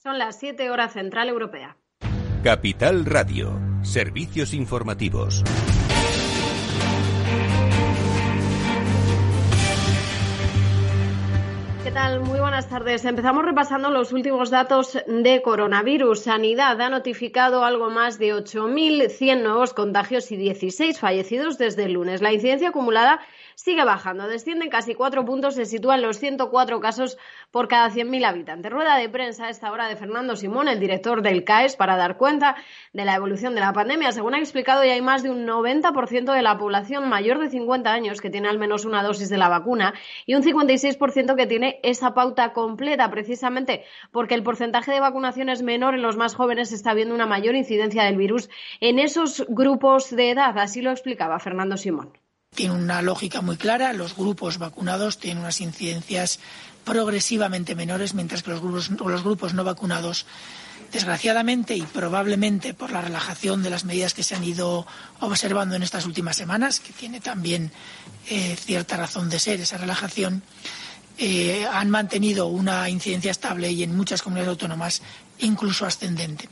Son las 7 horas central europea. Capital Radio, servicios informativos. ¿Qué tal? Muy buenas tardes. Empezamos repasando los últimos datos de coronavirus. Sanidad ha notificado algo más de 8.100 nuevos contagios y 16 fallecidos desde el lunes. La incidencia acumulada sigue bajando, desciende en casi cuatro puntos, se sitúan los 104 casos por cada 100.000 habitantes. Rueda de prensa a esta hora de Fernando Simón, el director del CAES, para dar cuenta de la evolución de la pandemia. Según ha explicado, ya hay más de un 90% de la población mayor de 50 años que tiene al menos una dosis de la vacuna y un 56% que tiene esa pauta completa, precisamente porque el porcentaje de vacunación es menor en los más jóvenes, está habiendo una mayor incidencia del virus en esos grupos de edad. Así lo explicaba Fernando Simón tiene una lógica muy clara. Los grupos vacunados tienen unas incidencias progresivamente menores, mientras que los grupos, los grupos no vacunados, desgraciadamente y probablemente por la relajación de las medidas que se han ido observando en estas últimas semanas, que tiene también eh, cierta razón de ser esa relajación, eh, han mantenido una incidencia estable y en muchas comunidades autónomas incluso ascendente.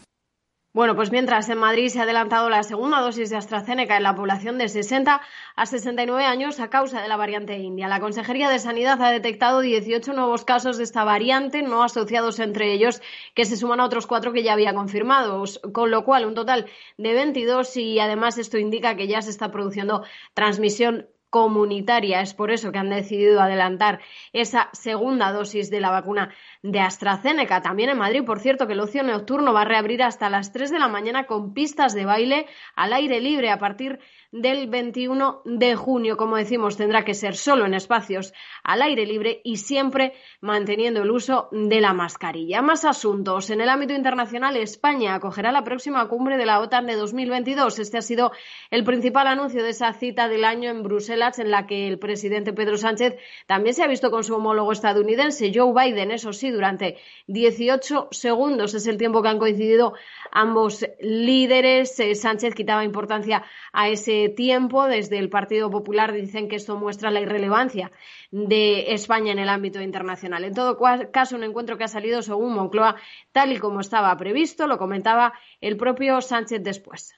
Bueno, pues mientras en Madrid se ha adelantado la segunda dosis de AstraZeneca en la población de 60 a 69 años a causa de la variante india. La Consejería de Sanidad ha detectado 18 nuevos casos de esta variante, no asociados entre ellos, que se suman a otros cuatro que ya había confirmados, con lo cual un total de 22 y además esto indica que ya se está produciendo transmisión comunitaria. Es por eso que han decidido adelantar esa segunda dosis de la vacuna de AstraZeneca. También en Madrid, por cierto, que el ocio nocturno va a reabrir hasta las 3 de la mañana con pistas de baile al aire libre a partir del 21 de junio. Como decimos, tendrá que ser solo en espacios al aire libre y siempre manteniendo el uso de la mascarilla. Más asuntos. En el ámbito internacional, España acogerá la próxima cumbre de la OTAN de 2022. Este ha sido el principal anuncio de esa cita del año en Bruselas, en la que el presidente Pedro Sánchez también se ha visto con su homólogo estadounidense, Joe Biden, eso sí, durante 18 segundos. Es el tiempo que han coincidido ambos líderes. Eh, Sánchez quitaba importancia a ese tiempo. Desde el Partido Popular dicen que esto muestra la irrelevancia de España en el ámbito internacional. En todo caso, un encuentro que ha salido según Moncloa tal y como estaba previsto, lo comentaba el propio Sánchez después.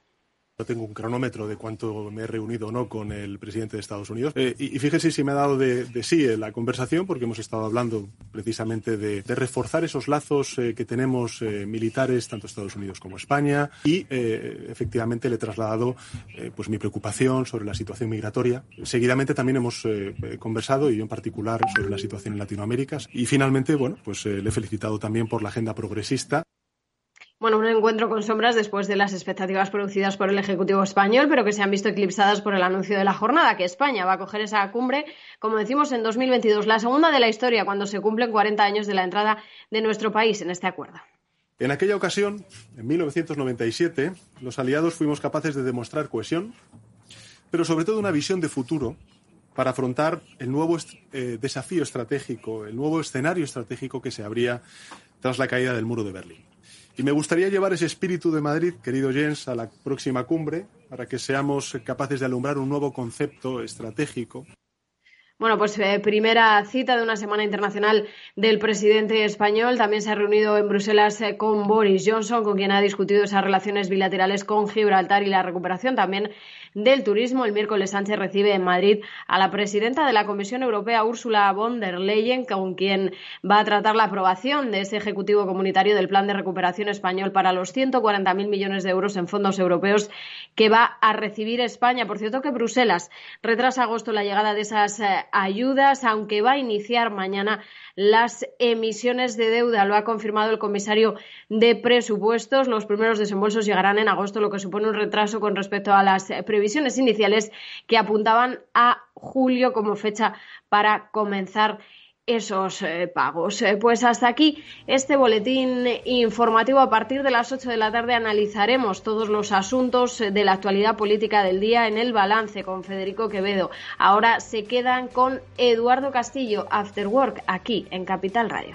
No tengo un cronómetro de cuánto me he reunido o no con el presidente de Estados Unidos. Eh, y, fíjese si me ha dado de, sí en la conversación, porque hemos estado hablando precisamente de, reforzar esos lazos eh, que tenemos eh, militares, tanto Estados Unidos como España. Y efectivamente le he trasladado pues mi preocupación sobre la situación migratoria. Seguidamente también hemos conversado, y yo en particular, sobre la situación en Latinoamérica. Y finalmente, bueno, pues le he felicitado también por la agenda progresista. Bueno, un encuentro con sombras después de las expectativas producidas por el Ejecutivo español, pero que se han visto eclipsadas por el anuncio de la jornada, que España va a coger esa cumbre, como decimos, en 2022, la segunda de la historia, cuando se cumplen 40 años de la entrada de nuestro país en este acuerdo. En aquella ocasión, en 1997, los aliados fuimos capaces de demostrar cohesión, pero sobre todo una visión de futuro para afrontar el nuevo eh, desafío estratégico, el nuevo escenario estratégico que se abría tras la caída del muro de Berlín. Y me gustaría llevar ese espíritu de Madrid, querido Jens, a la próxima cumbre para que seamos capaces de alumbrar un nuevo concepto estratégico bueno, pues eh, primera cita de una semana internacional del presidente español. También se ha reunido en Bruselas eh, con Boris Johnson, con quien ha discutido esas relaciones bilaterales con Gibraltar y la recuperación también del turismo. El miércoles Sánchez recibe en Madrid a la presidenta de la Comisión Europea, Ursula von der Leyen, con quien va a tratar la aprobación de ese Ejecutivo Comunitario del Plan de Recuperación Español para los 140.000 millones de euros en fondos europeos que va a recibir España. Por cierto que Bruselas retrasa agosto la llegada de esas eh, ayudas, aunque va a iniciar mañana las emisiones de deuda. Lo ha confirmado el comisario de presupuestos. Los primeros desembolsos llegarán en agosto, lo que supone un retraso con respecto a las previsiones iniciales que apuntaban a julio como fecha para comenzar esos eh, pagos. Eh, pues hasta aquí este boletín informativo. A partir de las 8 de la tarde analizaremos todos los asuntos de la actualidad política del día en el balance con Federico Quevedo. Ahora se quedan con Eduardo Castillo, After Work, aquí en Capital Radio.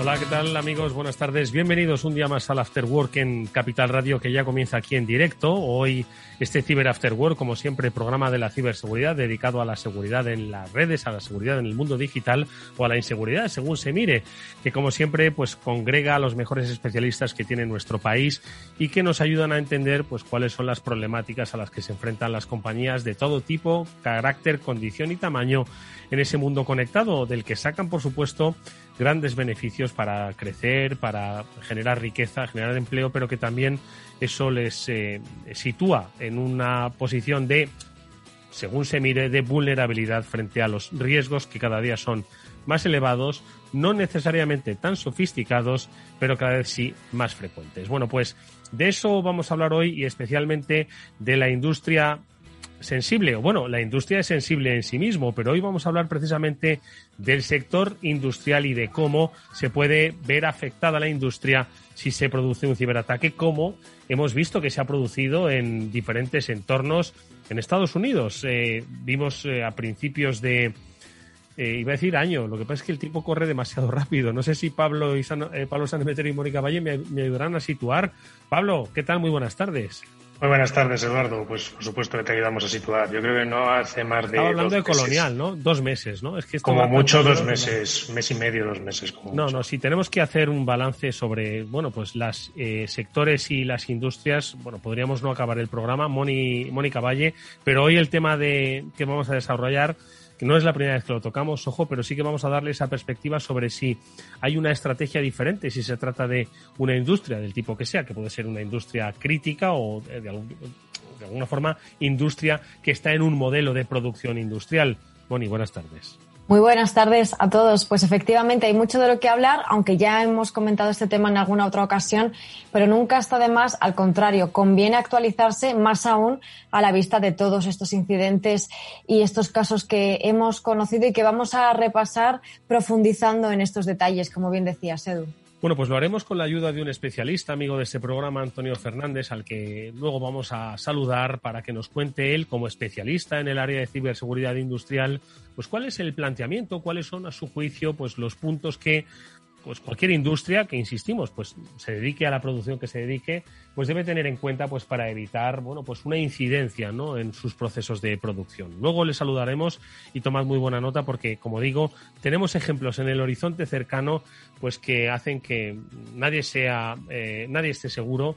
Hola, ¿qué tal amigos? Buenas tardes. Bienvenidos un día más al After Work en Capital Radio que ya comienza aquí en directo. Hoy este Ciber After Work, como siempre, programa de la ciberseguridad dedicado a la seguridad en las redes, a la seguridad en el mundo digital o a la inseguridad, según se mire, que como siempre pues congrega a los mejores especialistas que tiene nuestro país y que nos ayudan a entender pues cuáles son las problemáticas a las que se enfrentan las compañías de todo tipo, carácter, condición y tamaño en ese mundo conectado, del que sacan, por supuesto, grandes beneficios para crecer, para generar riqueza, generar empleo, pero que también eso les eh, sitúa en una posición de, según se mire, de vulnerabilidad frente a los riesgos que cada día son más elevados, no necesariamente tan sofisticados, pero cada vez sí más frecuentes. Bueno, pues de eso vamos a hablar hoy y especialmente de la industria sensible, o bueno, la industria es sensible en sí mismo, pero hoy vamos a hablar precisamente del sector industrial y de cómo se puede ver afectada la industria si se produce un ciberataque, como hemos visto que se ha producido en diferentes entornos en Estados Unidos. Eh, vimos eh, a principios de, eh, iba a decir año, lo que pasa es que el tiempo corre demasiado rápido. No sé si Pablo, y Pablo y Mónica Valle me, me ayudarán a situar. Pablo, ¿qué tal? Muy buenas tardes. Muy buenas tardes, Eduardo. Pues por supuesto que te ayudamos a situar. Yo creo que no hace más de. Estaba hablando de colonial, ¿no? Dos meses, ¿no? Es que como mucho dos meses, mes y medio, dos meses. Como no, no. Si tenemos que hacer un balance sobre, bueno, pues las eh, sectores y las industrias, bueno, podríamos no acabar el programa, Moni, Mónica Valle, pero hoy el tema de que vamos a desarrollar no es la primera vez que lo tocamos, ojo, pero sí que vamos a darle esa perspectiva sobre si hay una estrategia diferente, si se trata de una industria del tipo que sea, que puede ser una industria crítica o de, de alguna forma industria que está en un modelo de producción industrial. Moni, buenas tardes. Muy buenas tardes a todos. Pues efectivamente hay mucho de lo que hablar, aunque ya hemos comentado este tema en alguna otra ocasión, pero nunca está de más, al contrario, conviene actualizarse más aún a la vista de todos estos incidentes y estos casos que hemos conocido y que vamos a repasar profundizando en estos detalles, como bien decía Edu. Bueno, pues lo haremos con la ayuda de un especialista, amigo de este programa, Antonio Fernández, al que luego vamos a saludar para que nos cuente él, como especialista en el área de ciberseguridad industrial, pues cuál es el planteamiento, cuáles son, a su juicio, pues los puntos que pues cualquier industria que insistimos pues se dedique a la producción que se dedique pues debe tener en cuenta pues para evitar bueno pues una incidencia ¿no? en sus procesos de producción luego le saludaremos y tomad muy buena nota porque como digo tenemos ejemplos en el horizonte cercano pues que hacen que nadie sea eh, nadie esté seguro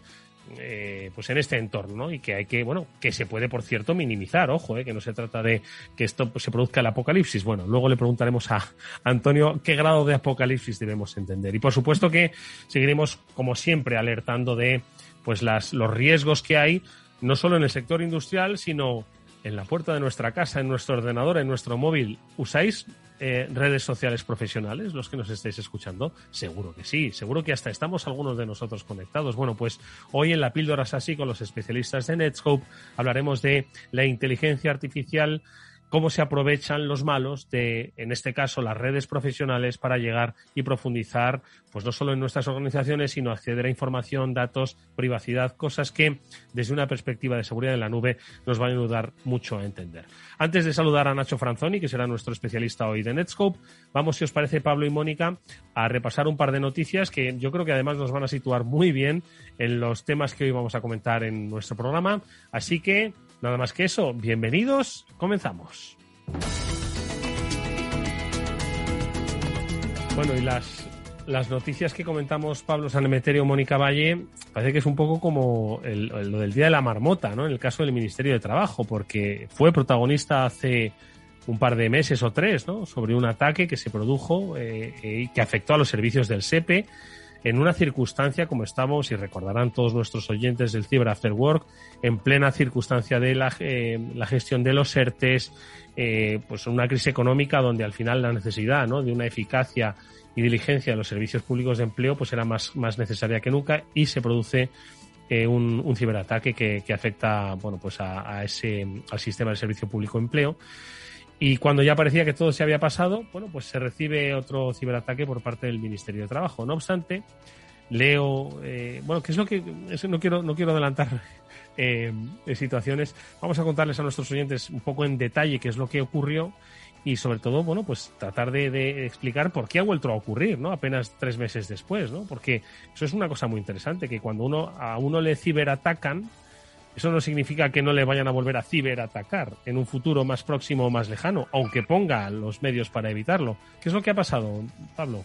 eh, pues en este entorno y que hay que bueno que se puede por cierto minimizar. Ojo eh, que no se trata de que esto se produzca el apocalipsis. Bueno luego le preguntaremos a Antonio qué grado de apocalipsis debemos entender. Y por supuesto que seguiremos como siempre alertando de pues las los riesgos que hay no solo en el sector industrial sino en la puerta de nuestra casa, en nuestro ordenador, en nuestro móvil, ¿usáis eh, redes sociales profesionales, los que nos estáis escuchando? Seguro que sí, seguro que hasta estamos algunos de nosotros conectados. Bueno, pues hoy en la píldora así con los especialistas de Netscope hablaremos de la inteligencia artificial cómo se aprovechan los malos de, en este caso, las redes profesionales para llegar y profundizar, pues no solo en nuestras organizaciones, sino acceder a información, datos, privacidad, cosas que desde una perspectiva de seguridad en la nube nos van a ayudar mucho a entender. Antes de saludar a Nacho Franzoni, que será nuestro especialista hoy de Netscope, vamos, si os parece, Pablo y Mónica, a repasar un par de noticias que yo creo que además nos van a situar muy bien en los temas que hoy vamos a comentar en nuestro programa. Así que Nada más que eso, bienvenidos, comenzamos. Bueno, y las las noticias que comentamos Pablo Sanemeterio, Mónica Valle, parece que es un poco como lo del Día de la Marmota, ¿no? En el caso del Ministerio de Trabajo, porque fue protagonista hace un par de meses o tres, ¿no? Sobre un ataque que se produjo eh, y que afectó a los servicios del SEPE en una circunstancia, como estamos, y recordarán todos nuestros oyentes del Cyber After Work, en plena circunstancia de la, eh, gestión de los ERTES, eh, pues una crisis económica donde al final la necesidad ¿no? de una eficacia y diligencia de los servicios públicos de empleo pues era más, más necesaria que nunca y se produce eh, un, un, ciberataque que, que, afecta bueno pues a, a, ese al sistema de servicio público de empleo y cuando ya parecía que todo se había pasado bueno pues se recibe otro ciberataque por parte del Ministerio de Trabajo no obstante leo eh, bueno qué es lo que no quiero no quiero adelantar eh, situaciones vamos a contarles a nuestros oyentes un poco en detalle qué es lo que ocurrió y sobre todo, bueno, pues tratar de, explicar por qué ha vuelto a ocurrir, ¿no? Apenas tres meses después, ¿no? Porque eso es una cosa muy interesante, que cuando uno a uno le ciberatacan, eso no significa que no le vayan a volver a ciberatacar en un futuro más próximo o más lejano, aunque ponga los medios para evitarlo. ¿Qué es lo que ha pasado, Pablo?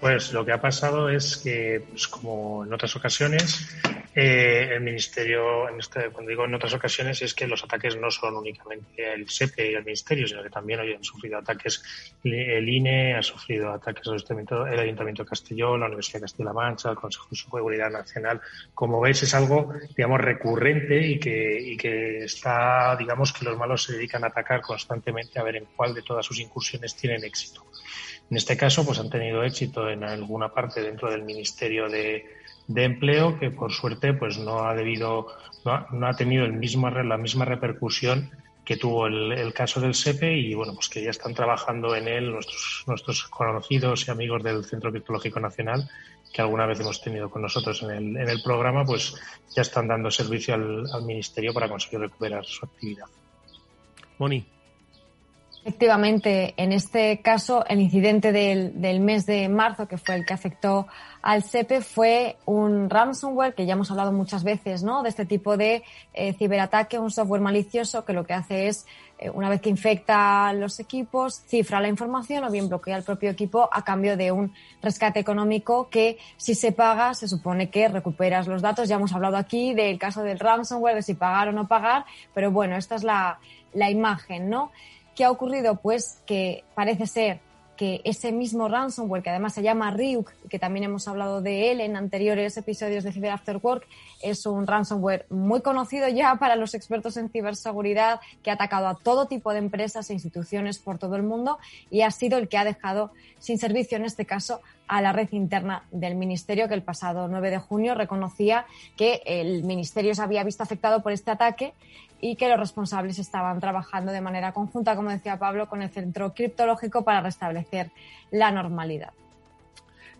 Pues lo que ha pasado es que, pues como en otras ocasiones, eh, el Ministerio, en este, cuando digo en otras ocasiones, es que los ataques no son únicamente el SEPE y el Ministerio, sino que también hoy han sufrido ataques el INE, ha sufrido ataques el Ayuntamiento, de Castellón, la Universidad de Castilla-La Mancha, el Consejo de Seguridad Nacional. Como veis, es algo, digamos, recurrente y que, y que está, digamos, que los malos se dedican a atacar constantemente a ver en cuál de todas sus incursiones tienen éxito. En este caso, pues han tenido éxito en alguna parte dentro del Ministerio de, Empleo, que por suerte, pues no ha debido, no ha, tenido el mismo, la misma repercusión que tuvo el, caso del SEPE y bueno, pues que ya están trabajando en él nuestros, nuestros conocidos y amigos del Centro Criptológico Nacional, que alguna vez hemos tenido con nosotros en el, en el programa, pues ya están dando servicio al, al Ministerio para conseguir recuperar su actividad. Moni. Efectivamente, en este caso, el incidente del, del, mes de marzo, que fue el que afectó al SEPE, fue un ransomware, que ya hemos hablado muchas veces, ¿no? De este tipo de eh, ciberataque, un software malicioso que lo que hace es, eh, una vez que infecta los equipos, cifra la información o bien bloquea el propio equipo a cambio de un rescate económico que, si se paga, se supone que recuperas los datos. Ya hemos hablado aquí del caso del ransomware, de si pagar o no pagar, pero bueno, esta es la, la imagen, ¿no? ¿Qué ha ocurrido? Pues que parece ser que ese mismo ransomware, que además se llama Ryuk, que también hemos hablado de él en anteriores episodios de Cyber After Work, es un ransomware muy conocido ya para los expertos en ciberseguridad, que ha atacado a todo tipo de empresas e instituciones por todo el mundo y ha sido el que ha dejado sin servicio, en este caso, a la red interna del Ministerio, que el pasado 9 de junio reconocía que el Ministerio se había visto afectado por este ataque y que los responsables estaban trabajando de manera conjunta, como decía Pablo, con el Centro Criptológico para restablecer la normalidad.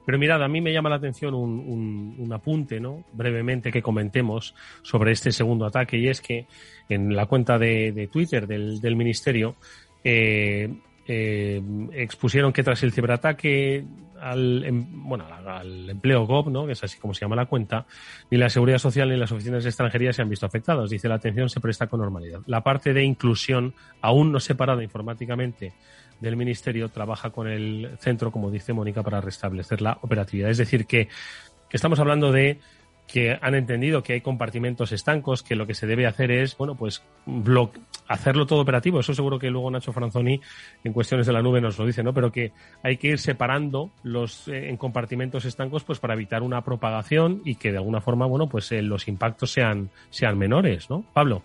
Pero mirad, a mí me llama la atención un, apunte, ¿no? Brevemente que comentemos sobre este segundo ataque y es que en la cuenta de, Twitter del, Ministerio eh, eh, expusieron que tras el ciberataque al, em, bueno, al empleo GOV, ¿no? que es así como se llama la cuenta, ni la seguridad social ni las oficinas de extranjería se han visto afectadas. Dice la atención se presta con normalidad. La parte de inclusión, aún no separada informáticamente del Ministerio, trabaja con el centro, como dice Mónica, para restablecer la operatividad. Es decir, que estamos hablando de que han entendido que hay compartimentos estancos, que lo que se debe hacer es, bueno, pues hacerlo todo operativo. Eso seguro que luego Nacho Franzoni en cuestiones de la nube nos lo dice, ¿no? Pero que hay que ir separando los eh, en compartimentos estancos pues para evitar una propagación y que de alguna forma, bueno, pues eh, los impactos sean, sean menores, ¿no? Pablo.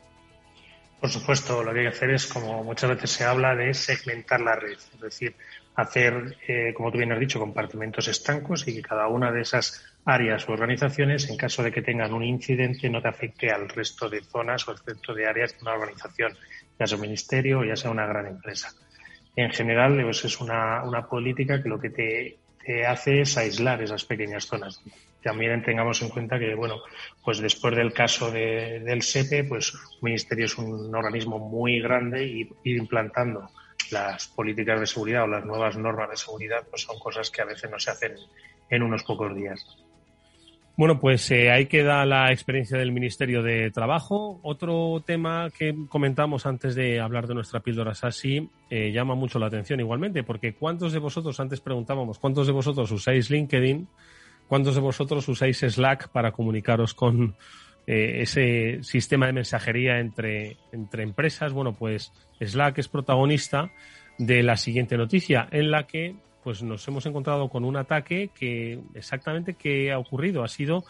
Por supuesto, lo que hay que hacer es, como muchas veces se habla, de segmentar la red. Es decir, hacer, eh, como tú bien has dicho, compartimentos estancos y que cada una de esas áreas o organizaciones, en caso de que tengan un incidente, no te afecte al resto de zonas o al resto de áreas de una organización, ya sea un ministerio o ya sea una gran empresa. En general, pues es una, una política que lo que te, hace es aislar esas pequeñas zonas. También tengamos en cuenta que, bueno, pues después del caso de, del SEPE, pues un ministerio es un organismo muy grande y ir implantando las políticas de seguridad o las nuevas normas de seguridad pues son cosas que a veces no se hacen en unos pocos días. Bueno, pues eh, ahí queda la experiencia del Ministerio de Trabajo. Otro tema que comentamos antes de hablar de nuestra píldora SASI eh, llama mucho la atención igualmente, porque ¿cuántos de vosotros, antes preguntábamos, ¿cuántos de vosotros usáis LinkedIn? ¿Cuántos de vosotros usáis Slack para comunicaros con eh, ese sistema de mensajería entre, entre empresas? Bueno, pues Slack es protagonista de la siguiente noticia, en la que pues nos hemos encontrado con un ataque que exactamente qué ha ocurrido ha sido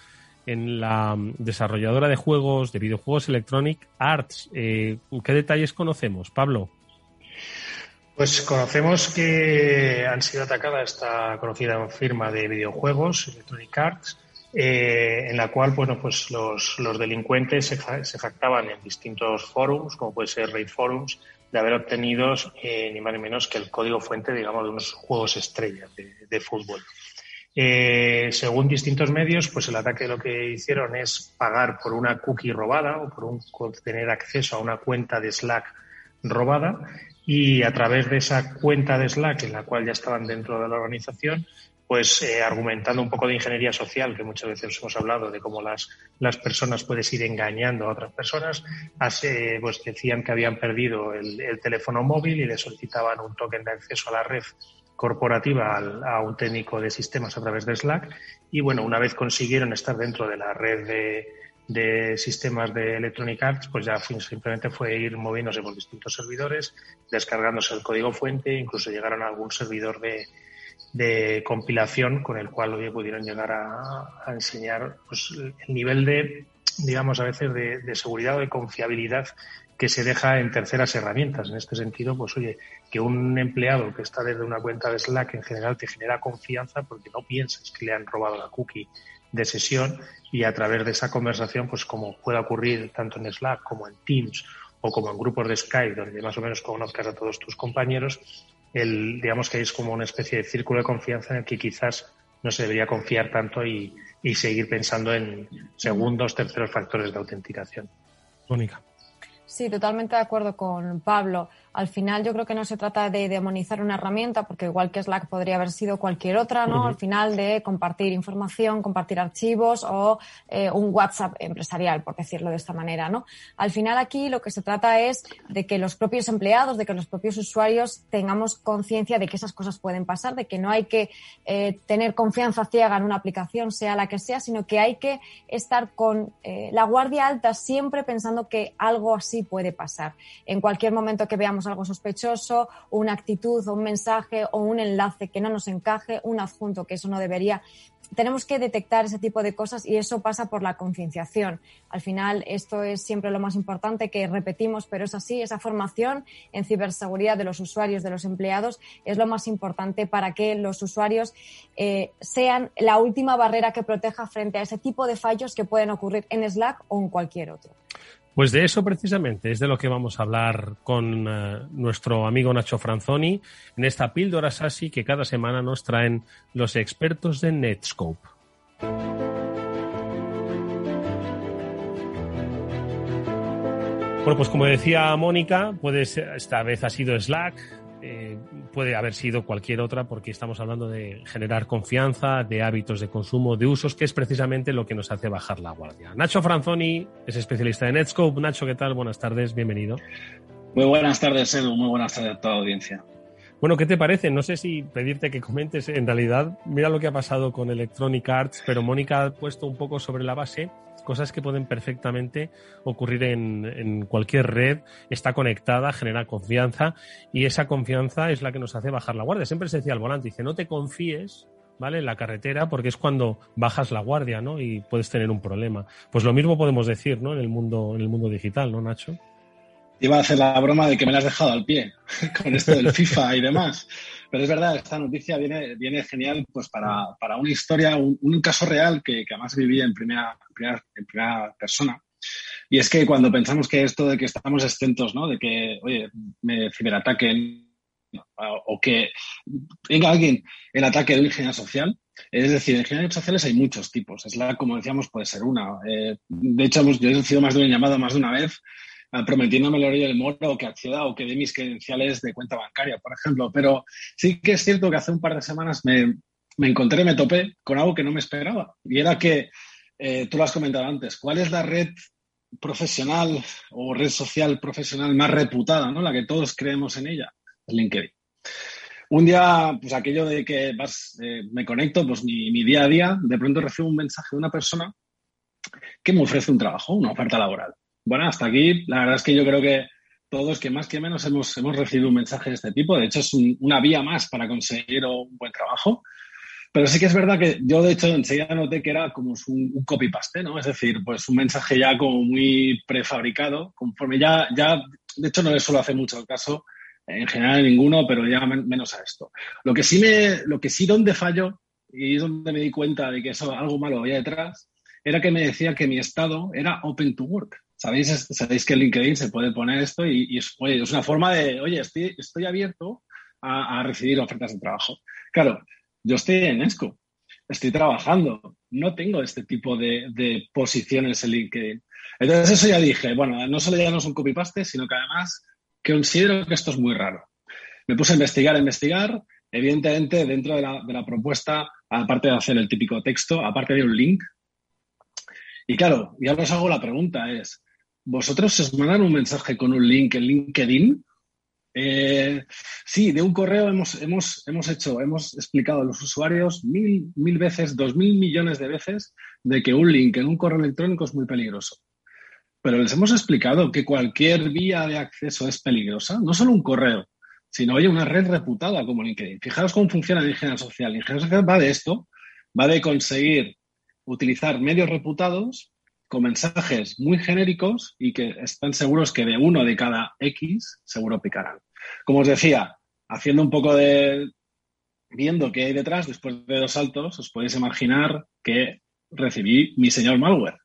en la desarrolladora de juegos, de videojuegos Electronic Arts. Eh, ¿Qué detalles conocemos, Pablo? Pues conocemos que han sido atacada esta conocida firma de videojuegos, Electronic Arts, eh, en la cual bueno, pues los, los delincuentes se, se, jactaban en distintos foros, como puede ser Raid Forums, de haber obtenido eh, ni más ni menos que el código fuente, digamos, de unos juegos estrellas de, fútbol. Eh, según distintos medios, pues el ataque lo que hicieron es pagar por una cookie robada o por tener acceso a una cuenta de Slack robada y a través de esa cuenta de Slack en la cual ya estaban dentro de la organización, pues eh, argumentando un poco de ingeniería social, que muchas veces hemos hablado de cómo las, las personas puedes ir engañando a otras personas, hace, pues decían que habían perdido el, teléfono móvil y le solicitaban un token de acceso a la red corporativa a un técnico de sistemas a través de Slack. Y bueno, una vez consiguieron estar dentro de la red de sistemas de Electronic Arts, pues ya simplemente fue ir moviéndose por distintos servidores, descargándose el código fuente, incluso llegaron a algún servidor de, de compilación con el cual hoy pudieron llegar a, enseñar pues, el nivel de, digamos, a veces de, seguridad o de confiabilidad que se deja en terceras herramientas. En este sentido, pues oye, que un empleado que está desde una cuenta de Slack en general te genera confianza porque no piensas que le han robado la cookie de sesión y a través de esa conversación, pues como puede ocurrir tanto en Slack como en Teams o como en grupos de Skype, donde más o menos conozcas a todos tus compañeros, el, digamos que es como una especie de círculo de confianza en el que quizás no se debería confiar tanto y, y seguir pensando en segundos, terceros factores de autenticación. Mónica. Sí, totalmente de acuerdo con Pablo. Al final yo creo que no se trata de demonizar una herramienta, porque igual que Slack podría haber sido cualquier otra, ¿no? Al final de compartir información, compartir archivos o eh, un WhatsApp empresarial, por decirlo de esta manera, ¿no? Al final aquí lo que se trata es de que los propios empleados, de que los propios usuarios tengamos conciencia de que esas cosas pueden pasar, de que no hay que eh, tener confianza ciega en una aplicación, sea la que sea, sino que hay que estar con eh, la guardia alta siempre pensando que algo así puede pasar. En cualquier momento que veamos algo sospechoso, una actitud un mensaje o un enlace que no nos encaje, un adjunto que eso no debería. Tenemos que detectar ese tipo de cosas y eso pasa por la concienciación. Al final, esto es siempre lo más importante que repetimos, pero es así, esa formación en ciberseguridad de los usuarios, de los empleados, es lo más importante para que los usuarios eh, sean la última barrera que proteja frente a ese tipo de fallos que pueden ocurrir en Slack o en cualquier otro. Pues de eso precisamente es de lo que vamos a hablar con eh, nuestro amigo Nacho Franzoni en esta píldora SASI que cada semana nos traen los expertos de Netscope. Bueno, pues como decía Mónica, esta vez ha sido Slack, eh, puede haber sido cualquier otra porque estamos hablando de generar confianza, de hábitos de consumo, de usos, que es precisamente lo que nos hace bajar la guardia. Nacho Franzoni es especialista de Netscope. Nacho, ¿qué tal? Buenas tardes, bienvenido. Muy buenas tardes, Edu. Muy buenas tardes a toda la audiencia. Bueno, ¿qué te parece? No sé si pedirte que comentes. En realidad, mira lo que ha pasado con Electronic Arts, pero Mónica ha puesto un poco sobre la base cosas que pueden perfectamente ocurrir en, cualquier red, está conectada, genera confianza y esa confianza es la que nos hace bajar la guardia. Siempre se decía al volante, dice, no te confíes ¿vale? En la carretera, porque es cuando bajas la guardia, ¿no? Y puedes tener un problema. Pues lo mismo podemos decir, ¿no? En el mundo, en el mundo digital, ¿no, Nacho? Iba a hacer la broma de que me la has dejado al pie con esto del FIFA y demás. Pero es verdad, esta noticia viene, viene genial pues para, una historia, un, caso real que, que, además viví en primera, en primera persona. Y es que cuando pensamos que esto de que estamos exentos, ¿no? De que, oye, me ciberataquen o que venga alguien el ataque de un ingeniero social, es decir, en ingenierías sociales hay muchos tipos. Es la, como decíamos, puede ser una. Eh, de hecho, yo he recibido más de una llamada más de una vez prometiéndome el horario del moro o que acceda o que dé mis credenciales de cuenta bancaria, por ejemplo. Pero sí que es cierto que hace un par de semanas me, me encontré, me topé con algo que no me esperaba. Y era que eh, tú lo has comentado antes, ¿cuál es la red profesional o red social profesional más reputada, ¿no? La que todos creemos en ella, LinkedIn. Un día, pues aquello de que vas, eh, me conecto, pues mi, mi, día a día, de pronto recibo un mensaje de una persona que me ofrece un trabajo, una oferta laboral. Bueno, hasta aquí, la verdad es que yo creo que todos, que más que menos, hemos, hemos recibido un mensaje de este tipo. De hecho, es una vía más para conseguir un buen trabajo. Pero sí que es verdad que yo, de hecho, enseguida noté que era como un, copy-paste, ¿no? Es decir, pues un mensaje ya como muy prefabricado, conforme ya, ya, de hecho, no le suelo hacer mucho caso, en general ninguno, pero ya menos a esto. Lo que sí me, lo que sí donde fallo, y es donde me di cuenta de que eso algo malo había detrás, era que me decía que mi estado era open to work. ¿Sabéis, sabéis que en LinkedIn se puede poner esto y, es, es, una forma de, oye, estoy, estoy abierto a, recibir ofertas de trabajo. Claro, yo estoy en ESCO, estoy trabajando, no tengo este tipo de, de, posiciones en LinkedIn. Entonces eso ya dije, bueno, no solo ya no es un copy-paste, sino que además considero que esto es muy raro. Me puse a investigar, a investigar, evidentemente dentro de la, de la propuesta, aparte de hacer el típico texto, aparte de un link. Y claro, ya os hago la pregunta, es, ¿vosotros os mandan un mensaje con un link en LinkedIn? Eh, sí, de un correo hemos, hemos, hemos hecho, hemos explicado a los usuarios mil, mil veces, dos mil millones de veces, de que un link en un correo electrónico es muy peligroso. Pero les hemos explicado que cualquier vía de acceso es peligrosa, no solo un correo, sino oye, una red reputada como LinkedIn. Fijaros cómo funciona la ingeniería social. La ingeniería social va de esto, va de conseguir utilizar medios reputados con mensajes muy genéricos y que están seguros que de uno de cada X seguro picarán. Como os decía, haciendo un poco de... viendo qué hay detrás, después de dos saltos, os podéis imaginar que recibí mi señor malware,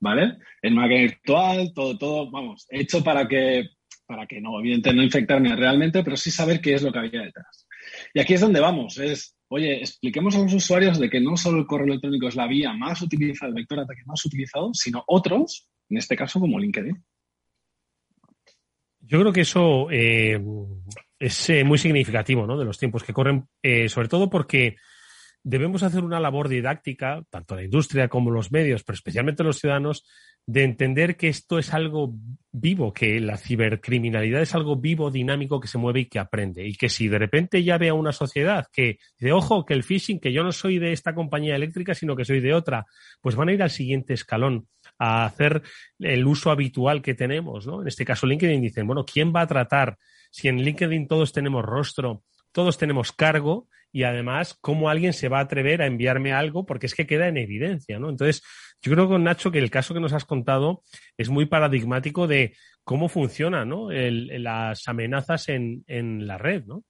¿vale? En máquina virtual, todo, todo, vamos, hecho para que, para que no, evidentemente no infectarme realmente, pero sí saber qué es lo que había detrás. Y aquí es donde vamos, es oye, expliquemos a los usuarios de que no solo el correo electrónico es la vía más utilizada, el vector ataque más utilizado, sino otros, en este caso como LinkedIn. Yo creo que eso eh, es eh, muy significativo ¿no? de los tiempos que corren, eh, sobre todo porque debemos hacer una labor didáctica, tanto la industria como los medios, pero especialmente los ciudadanos, de entender que esto es algo vivo, que la cibercriminalidad es algo vivo, dinámico, que se mueve y que aprende. Y que si de repente ya ve a una sociedad que dice, ojo, que el phishing, que yo no soy de esta compañía eléctrica, sino que soy de otra, pues van a ir al siguiente escalón a hacer el uso habitual que tenemos, ¿no? En este caso LinkedIn dicen, bueno, ¿quién va a tratar? Si en LinkedIn todos tenemos rostro, todos tenemos cargo, y además cómo alguien se va a atrever a enviarme algo porque es que queda en evidencia, ¿no? Entonces, yo creo con Nacho que el caso que nos has contado es muy paradigmático de cómo funcionan ¿no? las amenazas en, en, la red, ¿no?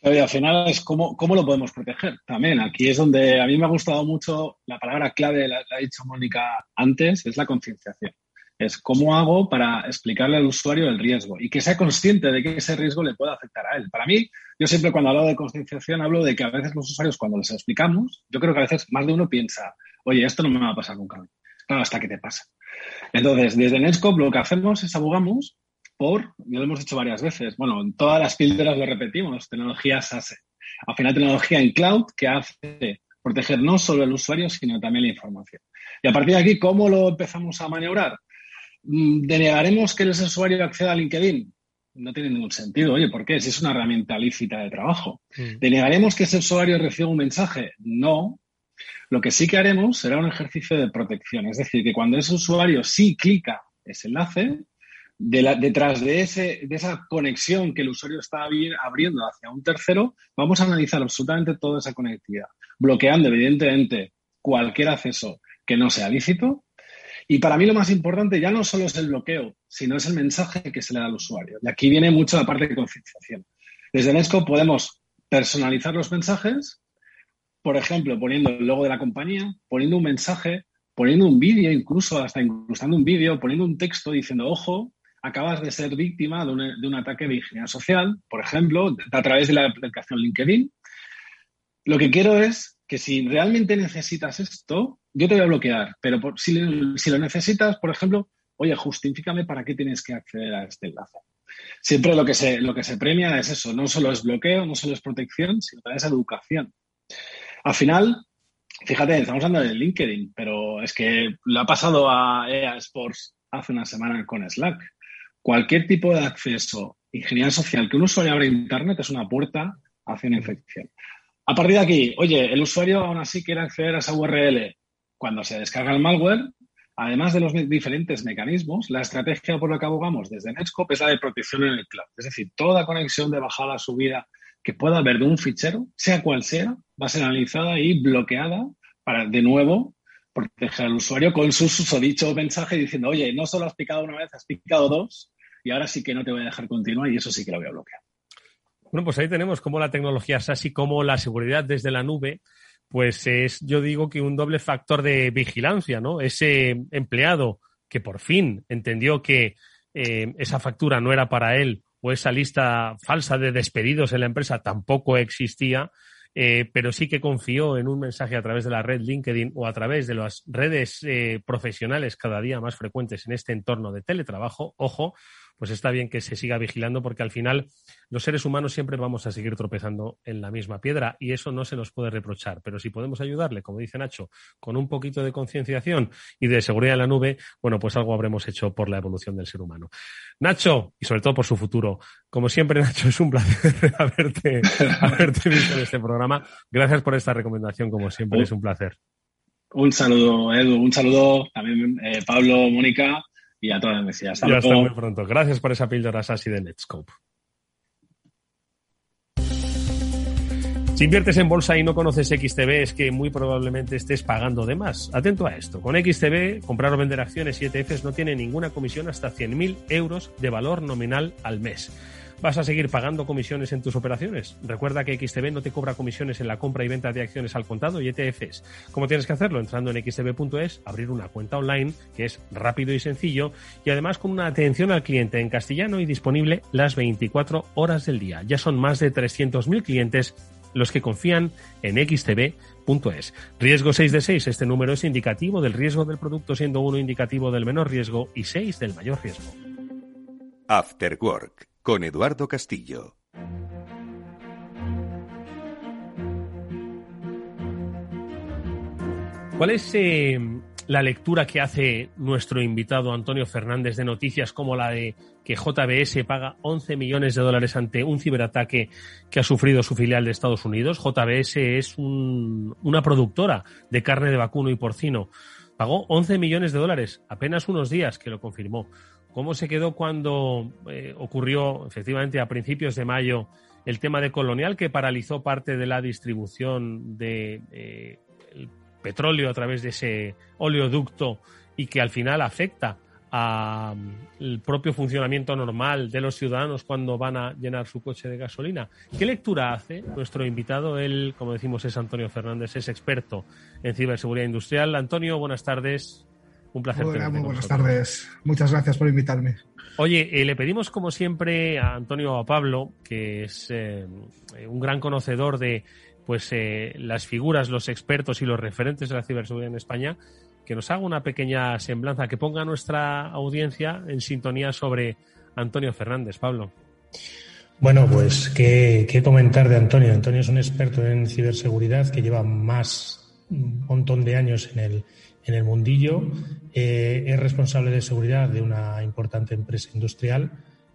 Y al final es cómo, cómo lo podemos proteger. También aquí es donde a mí me ha gustado mucho la palabra clave, la, la ha dicho Mónica antes, es la concienciación es cómo hago para explicarle al usuario el riesgo y que sea consciente de que ese riesgo le pueda afectar a él. Para mí, yo siempre cuando hablo de concienciación hablo de que a veces los usuarios cuando les explicamos, yo creo que a veces más de uno piensa, oye, esto no me va a pasar nunca. Claro, hasta que te pasa. Entonces, desde Netscope lo que hacemos es abogamos por, ya lo hemos dicho varias veces, bueno, en todas las píldoras lo repetimos, tecnología SASE. Al final, tecnología en cloud que hace proteger no solo el usuario, sino también la información. Y a partir de aquí, ¿cómo lo empezamos a maniobrar? Mm, ¿Denegaremos que el usuario acceda a LinkedIn? No tiene ningún sentido. Oye, ¿por qué? Si es una herramienta lícita de trabajo. Mm. ¿Denegaremos que ese usuario reciba un mensaje? No. Lo que sí que haremos será un ejercicio de protección. Es decir, que cuando ese usuario sí clica ese enlace, detrás de, ese, de esa conexión que el usuario está abriendo hacia un tercero, vamos a analizar absolutamente toda esa conectividad, bloqueando evidentemente cualquier acceso que no sea lícito y para mí lo más importante ya no solo es el bloqueo, sino es el mensaje que se le da al usuario. Y aquí viene mucho la parte de concienciación. Desde Nesco podemos personalizar los mensajes, por ejemplo, poniendo el logo de la compañía, poniendo un mensaje, poniendo un vídeo, incluso hasta incrustando un vídeo, poniendo un texto diciendo, ojo, acabas de ser víctima de un, de un ataque de ingeniería social, por ejemplo, a través de la aplicación LinkedIn. Lo que quiero es que si realmente necesitas esto, yo te voy a bloquear, pero si, lo necesitas, por ejemplo, oye, justifícame para qué tienes que acceder a este enlace. Siempre lo que, se, lo que se premia es eso, no solo es bloqueo, no solo es protección, sino también es educación. Al final, Fíjate, estamos hablando de LinkedIn, pero es que lo ha pasado a EA Sports hace una semana con Slack. Cualquier tipo de acceso ingeniería social que un usuario abra Internet es una puerta hacia una infección. A partir de aquí, oye, el usuario aún así quiere acceder a esa URL. Cuando se descarga el malware, además de los diferentes mecanismos, la estrategia por la que abogamos desde Netscope es la de protección en el cloud. Es decir, toda conexión de bajada, subida que pueda haber de un fichero, sea cual sea, va a ser analizada y bloqueada para, de nuevo, proteger al usuario con su susodicho mensaje diciendo, oye, no solo has picado una vez, has picado dos, y ahora sí que no te voy a dejar continuar y eso sí que lo voy a bloquear. Bueno, pues ahí tenemos cómo la tecnología SASI, como la seguridad desde la nube, pues es, yo digo que un doble factor de vigilancia, ¿no? Ese empleado que por fin entendió que eh, esa factura no era para él o esa lista falsa de despedidos en la empresa tampoco existía, eh, pero sí que confió en un mensaje a través de la red LinkedIn o a través de las redes eh, profesionales cada día más frecuentes en este entorno de teletrabajo. Ojo, pues está bien que se siga vigilando porque al final los seres humanos siempre vamos a seguir tropezando en la misma piedra y eso no se nos puede reprochar. Pero si podemos ayudarle, como dice Nacho, con un poquito de concienciación y de seguridad en la nube, bueno, pues algo habremos hecho por la evolución del ser humano. Nacho, y sobre todo por su futuro. Como siempre, Nacho, es un placer haberte, haberte visto en este programa. Gracias por esta recomendación, como siempre, es un placer. Un saludo, Edu, un saludo también eh, Pablo, Mónica y a todas las Hasta, hasta muy pronto. Gracias por esa píldora así de Netscope. Si inviertes en bolsa y no conoces XTB, es que muy probablemente estés pagando de más. Atento a esto. Con XTB, comprar o vender acciones y ETFs no tiene ninguna comisión hasta 100.000 euros de valor nominal al mes. ¿Vas a seguir pagando comisiones en tus operaciones? Recuerda que XTB no te cobra comisiones en la compra y venta de acciones al contado y ETFs. ¿Cómo tienes que hacerlo? Entrando en xtb.es, abrir una cuenta online, que es rápido y sencillo, y además con una atención al cliente en castellano y disponible las 24 horas del día. Ya son más de 300.000 clientes los que confían en xtb.es. Riesgo 6 de 6. Este número es indicativo del riesgo del producto, siendo uno indicativo del menor riesgo y 6 del mayor riesgo. After Work con Eduardo Castillo. ¿Cuál es eh, la lectura que hace nuestro invitado Antonio Fernández de noticias como la de que JBS paga 11 millones de dólares ante un ciberataque que ha sufrido su filial de Estados Unidos? JBS es una productora de carne de vacuno y porcino. Pagó 11 millones de dólares, apenas unos días que lo confirmó. ¿Cómo se quedó cuando eh, ocurrió efectivamente a principios de mayo el tema de Colonial que paralizó parte de la distribución de eh, petróleo a través de ese oleoducto y que al final afecta al mm, propio funcionamiento normal de los ciudadanos cuando van a llenar su coche de gasolina. ¿Qué lectura hace nuestro invitado? Él, como decimos, es Antonio Fernández, es experto en ciberseguridad industrial. Antonio, buenas tardes. Un placer. Hola, muy buenas tardes. Muchas gracias por invitarme. Oye, eh, le pedimos como siempre a Antonio o a Pablo, que es eh, un gran conocedor de pues eh, las figuras, los expertos y los referentes de la ciberseguridad en España, que nos haga una pequeña semblanza, que ponga a nuestra audiencia en sintonía sobre Antonio Fernández. Pablo. Bueno, pues qué, qué comentar de Antonio. Antonio es un experto en ciberseguridad que lleva más un montón de años en el, en el mundillo. Eh, es responsable de seguridad de una importante empresa industrial.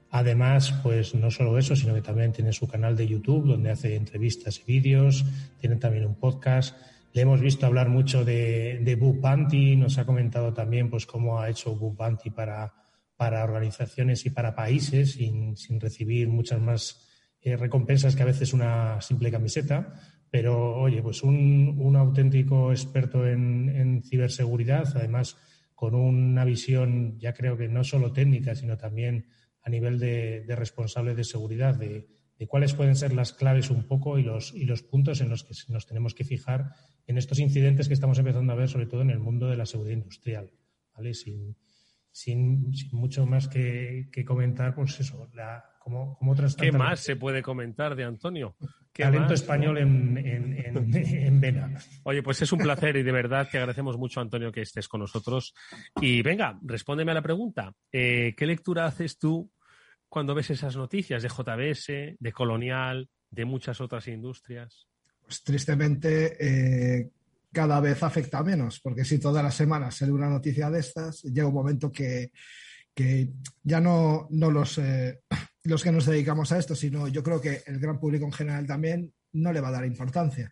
Además, pues no solo eso, sino que también tiene su canal de YouTube donde hace entrevistas y vídeos. Tiene también un podcast. Le hemos visto hablar mucho de, de Bounty. Nos ha comentado también pues cómo ha hecho Bounty para, para organizaciones y para países sin, sin recibir muchas más eh, recompensas que a veces una simple camiseta. Pero, oye, pues un, auténtico experto en, ciberseguridad, además con una visión, ya creo que no solo técnica, sino también a nivel de, responsable de seguridad, de, cuáles pueden ser las claves un poco y los, y los puntos en los que nos tenemos que fijar en estos incidentes que estamos empezando a ver, sobre todo en el mundo de la seguridad industrial. ¿vale? Sin, sin, mucho más que, comentar, pues eso, la, como, como otras ¿Qué más se puede comentar de Antonio? Talento español en, en, Vena. Oye, pues es un placer y de verdad que agradecemos mucho, Antonio, que estés con nosotros. Y venga, respóndeme a la pregunta. Eh, ¿Qué lectura haces tú cuando ves esas noticias de JBS, de Colonial, de muchas otras industrias? Pues tristemente, eh, cada vez afecta menos, porque si todas las semanas sale una noticia de estas, llega un momento que, ya no, no los, eh, los que nos dedicamos a esto, sino yo creo que el gran público en general también no le va a dar importancia.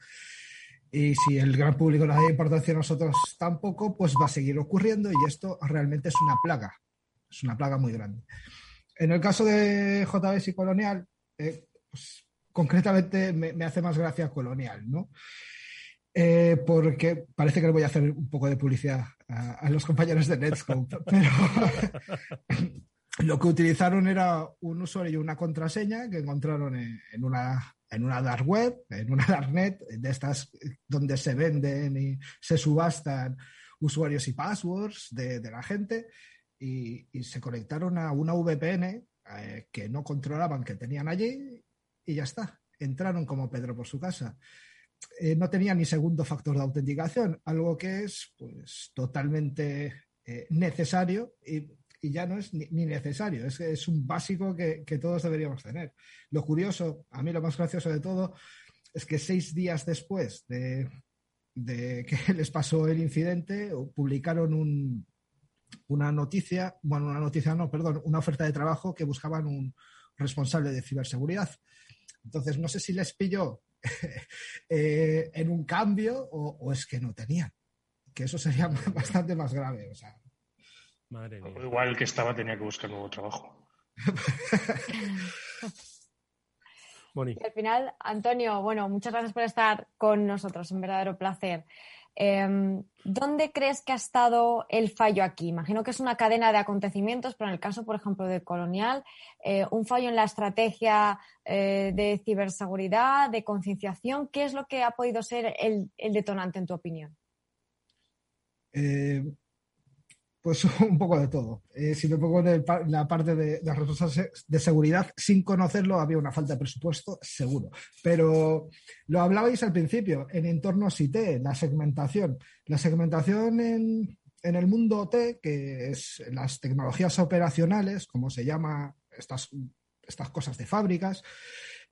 Y si el gran público no da importancia a nosotros tampoco, pues va a seguir ocurriendo y esto realmente es una plaga, es una plaga muy grande. En el caso de JBS y Colonial, eh, pues, concretamente me, hace más gracia Colonial, ¿no? Eh, porque parece que le voy a hacer un poco de publicidad a, los compañeros de Netscope, pero lo que utilizaron era un usuario y una contraseña que encontraron en, una, en una dark web, en una darknet, de estas donde se venden y se subastan usuarios y passwords de, la gente, y, se conectaron a una VPN eh, que no controlaban que tenían allí y ya está. Entraron como Pedro por su casa. Eh, no tenía ni segundo factor de autenticación, algo que es pues totalmente eh, necesario y, ya no es ni, necesario, es, es un básico que, todos deberíamos tener. Lo curioso, a mí lo más gracioso de todo, es que seis días después de, que les pasó el incidente, publicaron una noticia, bueno, una noticia no, perdón, una oferta de trabajo que buscaban un responsable de ciberseguridad. Entonces, no sé si les pilló eh, en un cambio o, es que no tenían. Que eso sería bastante más grave. O sea. Igual el que estaba tenía que buscar nuevo trabajo. y al final, Antonio, bueno, muchas gracias por estar con nosotros, un verdadero placer. Em, ¿Dónde crees que ha estado el fallo aquí? Imagino que es una cadena de acontecimientos, pero en el caso, por ejemplo, de Colonial, eh, un fallo en la estrategia eh, de ciberseguridad, de concienciación, ¿qué es lo que ha podido ser el, el detonante en tu opinión? Pues un poco de todo. Eh, si me pongo en la parte de, de de seguridad, sin conocerlo había una falta de presupuesto, seguro. Pero lo hablabais al principio, en entornos IT, la segmentación. La segmentación en, el mundo OT, que es las tecnologías operacionales, como se llama estas, estas cosas de fábricas,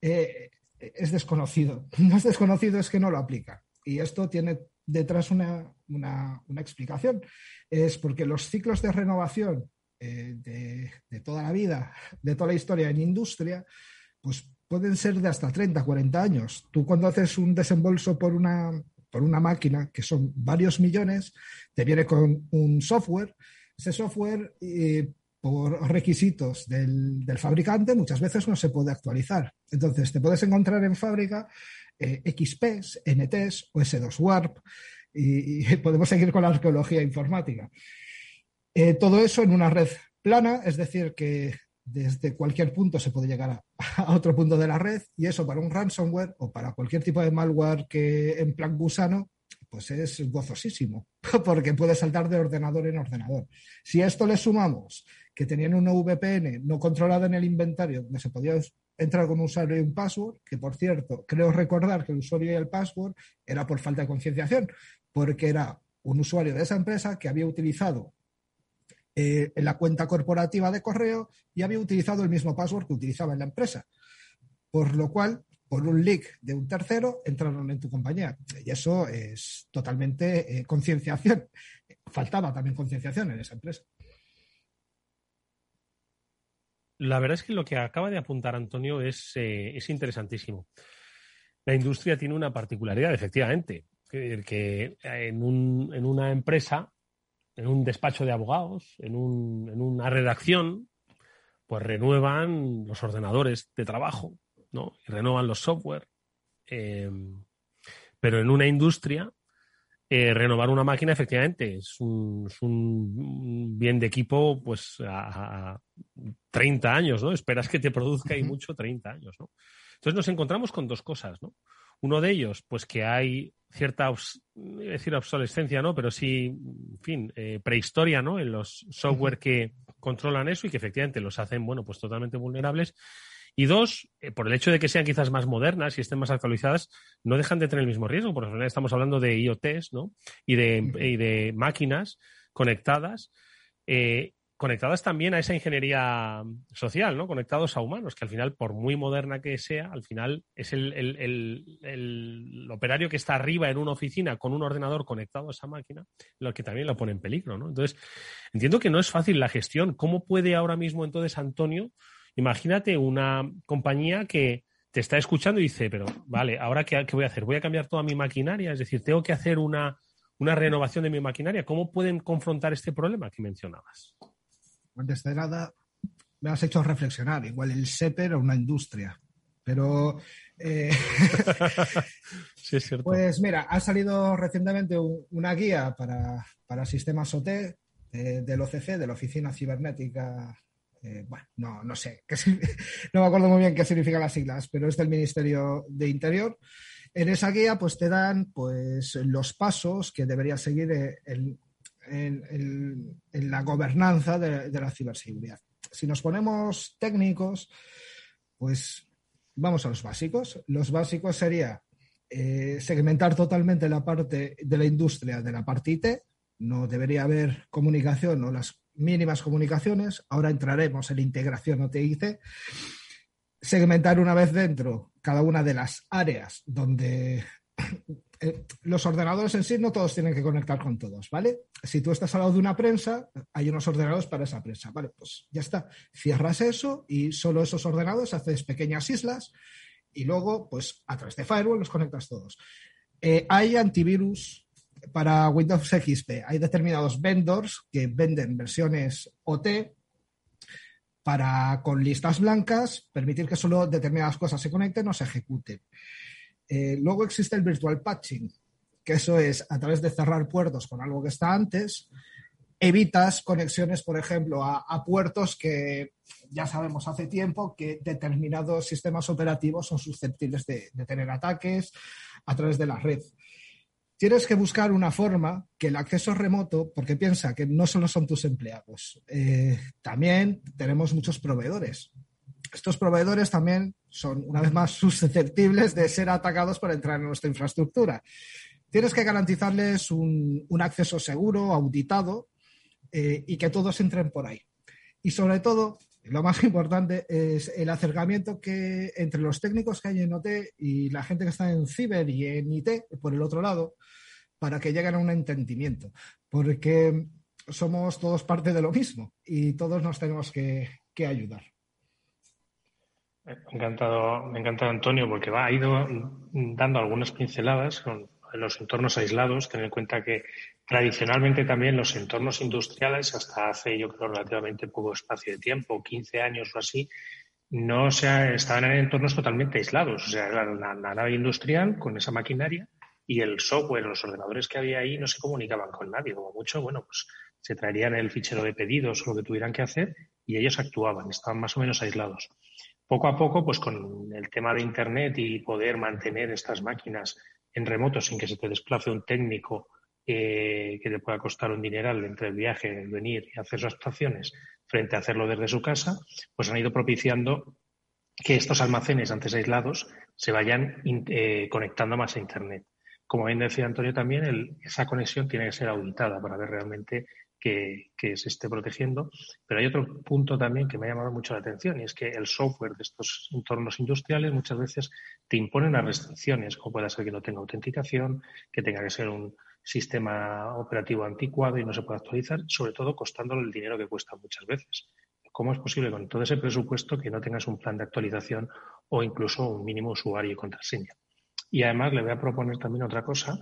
eh, es desconocido. No es desconocido, es que no lo aplica. Y esto tiene detrás una, una, explicación. Es porque los ciclos de renovación eh, de, toda la vida, de toda la historia en industria, pues pueden ser de hasta 30, 40 años. Tú cuando haces un desembolso por una, por una máquina, que son varios millones, te viene con un software. Ese software, eh, por requisitos del, del, fabricante, muchas veces no se puede actualizar. Entonces, te puedes encontrar en fábrica eh, XPs, NTs o S2 Warp y, podemos seguir con la arqueología informática. Eh, todo eso en una red plana, es decir, que desde cualquier punto se puede llegar a, otro punto de la red y eso para un ransomware o para cualquier tipo de malware que en plan gusano, pues es gozosísimo, porque puede saltar de ordenador en ordenador. Si a esto le sumamos que tenían una VPN no controlada en el inventario, donde se podía entrar con un usuario y un password, que por cierto, creo recordar que el usuario y el password era por falta de concienciación, porque era un usuario de esa empresa que había utilizado eh, la cuenta corporativa de correo y había utilizado el mismo password que utilizaba en la empresa. Por lo cual, por un leak de un tercero, entraron en tu compañía. Y eso es totalmente eh, concienciación. Faltaba también concienciación en esa empresa. La verdad es que lo que acaba de apuntar Antonio es, eh, es interesantísimo. La industria tiene una particularidad, efectivamente, que en, un, en una empresa, en un despacho de abogados, en, un, en una redacción, pues renuevan los ordenadores de trabajo, ¿no? Y renuevan los software. Eh, pero en una industria eh, renovar una máquina efectivamente es un, bien de equipo pues a, 30 años, ¿no? Esperas que te produzca y mucho 30 años, ¿no? Entonces nos encontramos con dos cosas, ¿no? Uno de ellos, pues que hay cierta, decir obsolescencia, ¿no? Pero sí, en fin, eh, prehistoria, ¿no? En los software que controlan eso y que efectivamente los hacen, bueno, pues totalmente vulnerables. Y dos, eh, por el hecho de que sean quizás más modernas y estén más actualizadas, no dejan de tener el mismo riesgo, porque estamos hablando de IoTs, ¿no? Y de, de máquinas conectadas. Eh, conectadas también a esa ingeniería social, ¿no? Conectados a humanos, que al final, por muy moderna que sea, al final es el, el, operario que está arriba en una oficina con un ordenador conectado a esa máquina, lo que también lo pone en peligro, ¿no? Entonces, entiendo que no es fácil la gestión. ¿Cómo puede ahora mismo entonces Antonio, imagínate una compañía que te está escuchando y dice, pero vale, ¿ahora qué, qué voy a hacer? ¿Voy a cambiar toda mi maquinaria? Es decir, tengo que hacer una una renovación de mi maquinaria. ¿Cómo pueden confrontar este problema que mencionabas? Antes de nada, me has hecho reflexionar. Igual el SEPE era una industria, pero... Eh, sí, es cierto. Pues mira, ha salido recientemente una guía para, para sistemas OT eh, del OCC, de la Oficina Cibernética eh, bueno, no, no sé, no me acuerdo muy bien qué significan las siglas, pero es del Ministerio de Interior en esa guía, pues te dan pues, los pasos que debería seguir en, la gobernanza de, la ciberseguridad. Si nos ponemos técnicos, pues vamos a los básicos. Los básicos sería eh, segmentar totalmente la parte de la industria de la parte. No debería haber comunicación o las mínimas comunicaciones. Ahora entraremos en integración OTIC segmentar una vez dentro cada una de las áreas donde eh, los ordenadores en sí no todos tienen que conectar con todos, ¿vale? Si tú estás al lado de una prensa, hay unos ordenadores para esa prensa, ¿vale? Pues ya está, cierras eso y solo esos ordenadores haces pequeñas islas y luego, pues a través de Firewall los conectas todos. Eh, hay antivirus para Windows XP, hay determinados vendors que venden versiones OT para con listas blancas permitir que solo determinadas cosas se conecten o se ejecuten. Eh, luego existe el virtual patching, que eso es a través de cerrar puertos con algo que está antes, evitas conexiones, por ejemplo, a, puertos que ya sabemos hace tiempo que determinados sistemas operativos son susceptibles de tener ataques a través de la red tienes que buscar una forma que el acceso remoto, porque piensa que no solo son tus empleados, eh, también tenemos muchos proveedores. Estos proveedores también son, una vez más, susceptibles de ser atacados para entrar en nuestra infraestructura. Tienes que garantizarles un, acceso seguro, auditado, eh, y que todos entren por ahí. Y sobre todo, lo más importante es el acercamiento que entre los técnicos que hay en OT y la gente que está en ciber y en IT, por el otro lado, para que lleguen a un entendimiento, porque somos todos parte de lo mismo y todos nos tenemos que, ayudar. Me encantado, me encanta Antonio porque va, ha ido dando algunas pinceladas con los entornos aislados, tener en cuenta que tradicionalmente también los entornos industriales, hasta hace yo creo relativamente poco espacio de tiempo, 15 años o así, no se estaban en entornos totalmente aislados. O sea, era la nave industrial con esa maquinaria y el software, los ordenadores que había ahí no se comunicaban con nadie. Como mucho, bueno, pues se traerían el fichero de pedidos o lo que tuvieran que hacer y ellos actuaban, estaban más o menos aislados. Poco a poco, pues con el tema de Internet y poder mantener estas máquinas en remoto sin que se te desplace un técnico que te pueda costar un dineral entre el viaje, el venir y hacer sus actuaciones frente a hacerlo desde su casa, pues han ido propiciando que estos almacenes antes aislados se vayan eh, conectando más a Internet como bien decía Antonio también, esa conexión tiene que ser auditada para ver realmente que, se esté protegiendo. Pero hay otro punto también que me ha llamado mucho la atención y es que el software de estos entornos industriales muchas veces te imponen las restricciones, como puede ser que no tenga autenticación, que tenga que ser un sistema operativo anticuado y no se pueda actualizar, sobre todo costándole el dinero que cuesta muchas veces. ¿Cómo es posible con todo ese presupuesto que no tengas un plan de actualización o incluso un mínimo usuario y contraseña? Y además le voy a proponer también otra cosa,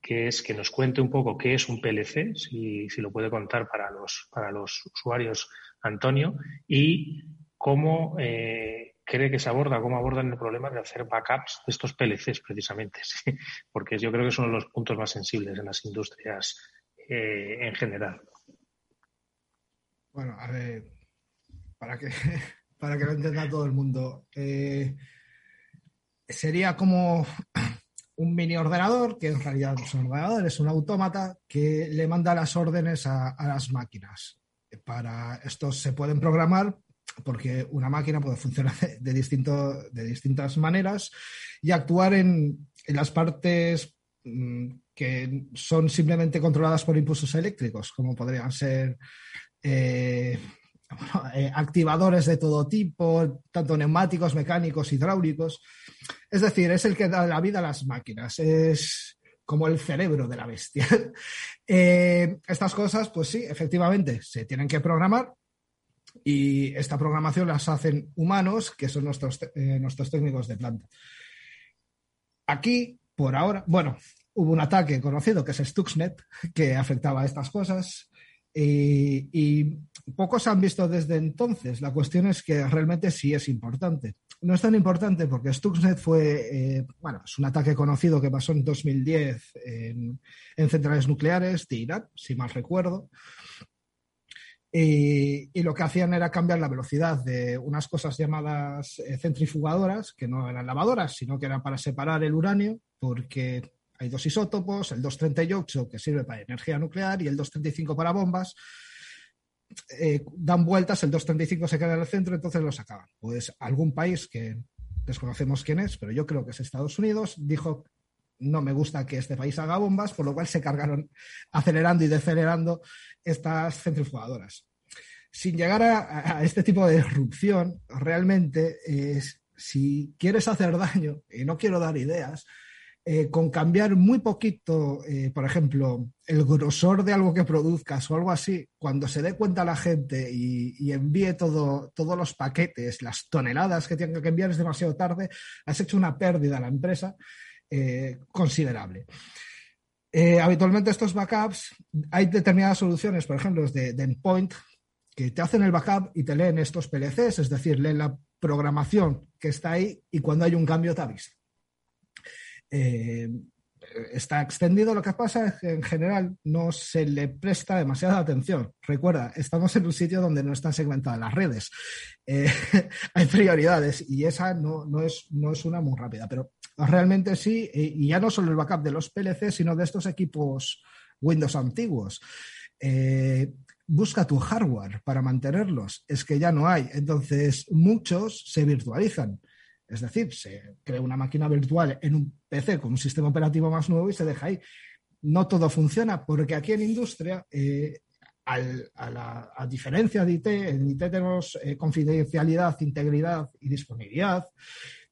que es que nos cuente un poco qué es un PLC, si, si lo puede contar para los, para los usuarios Antonio, y cómo eh, cree que se aborda, cómo abordan el problema de hacer backups de estos PLCs precisamente, porque yo creo que de los puntos más sensibles en las industrias eh, en general. Bueno, a ver, para que, para que lo entienda todo el mundo. Eh, sería como un mini ordenador, que en realidad no es un ordenador, es un autómata que le manda las órdenes a, las máquinas. Para estos se pueden programar porque una máquina puede funcionar de, de distintas maneras y actuar en, en las partes mm, que son simplemente controladas por impulsos eléctricos, como podrían ser eh, eh, activadores de todo tipo, tanto neumáticos, mecánicos, hidráulicos. Es decir, es el que da la vida a las máquinas, es como el cerebro de la bestia. estas cosas, pues sí, efectivamente, se tienen que programar y esta programación las hacen humanos, que son nuestros, nuestros técnicos de planta. Aquí, por ahora, bueno, hubo un ataque conocido que es Stuxnet, que afectaba a estas cosas. Y, pocos han visto desde entonces. La cuestión es que realmente sí es importante. No es tan importante porque Stuxnet fue, eh, bueno, es un ataque conocido que pasó en 2010 en, centrales nucleares de Irán, si mal recuerdo. Y, lo que hacían era cambiar la velocidad de unas cosas llamadas eh, centrifugadoras, que no eran lavadoras, sino que eran para separar el uranio, porque hay dos isótopos, el 238 que sirve para energía nuclear y el 235 para bombas. Eh, dan vueltas, el 235 se queda en el centro, entonces lo sacaban. Pues algún país que desconocemos quién es, pero yo creo que es Estados Unidos, dijo no me gusta que este país haga bombas, por lo cual se cargaron acelerando y decelerando estas centrifugadoras. Sin llegar a, este tipo de disrupción, realmente, si quieres hacer daño, y no quiero dar ideas, eh, con cambiar muy poquito, eh, por ejemplo, el grosor de algo que produzcas o algo así, cuando se dé cuenta la gente y, envíe todo, todos los paquetes, las toneladas que tienen que enviar es demasiado tarde, has hecho una pérdida a la empresa eh, considerable. habitualmente estos backups, hay determinadas soluciones, por ejemplo, de, de Endpoint, que te hacen el backup y te leen estos PLCs, es decir, leen la programación que está ahí y cuando hay un cambio te avisa. Eh, está extendido. Lo que pasa es que en general no se le presta demasiada atención. Recuerda, estamos en un sitio donde no están segmentadas las redes. Eh, hay prioridades y esa no, no, es, no es una muy rápida, pero realmente sí, y ya no solo el backup de los PLC, sino de estos equipos Windows antiguos. Eh, busca tu hardware para mantenerlos. Es que ya no hay. Entonces, muchos se virtualizan. Es decir, se crea una máquina virtual en un PC con un sistema operativo más nuevo y se deja ahí. No todo funciona porque aquí en industria, eh, a, diferencia de IT, en IT tenemos eh, confidencialidad, integridad y disponibilidad.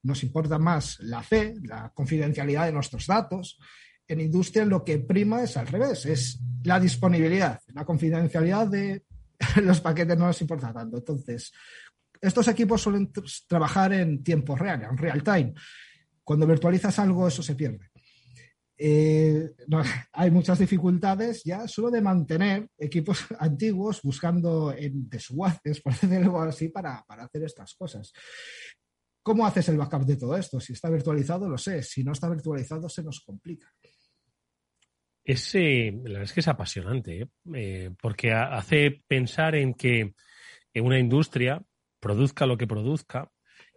Nos importa más la fe, la confidencialidad de nuestros datos. En industria lo que prima es al revés, es la disponibilidad. La confidencialidad de los paquetes no nos importa tanto. Entonces, estos equipos suelen trabajar en tiempo real, en real time. Cuando virtualizas algo, eso se pierde. Eh, hay muchas dificultades ya solo de mantener equipos antiguos buscando en desguaces, por decirlo así, para, para hacer estas cosas. ¿Cómo haces el backup de todo esto? Si está virtualizado, lo sé. Si no está virtualizado, se nos complica. Es, la verdad es que es apasionante, ¿eh? porque hace pensar en que una industria produzca lo que produzca,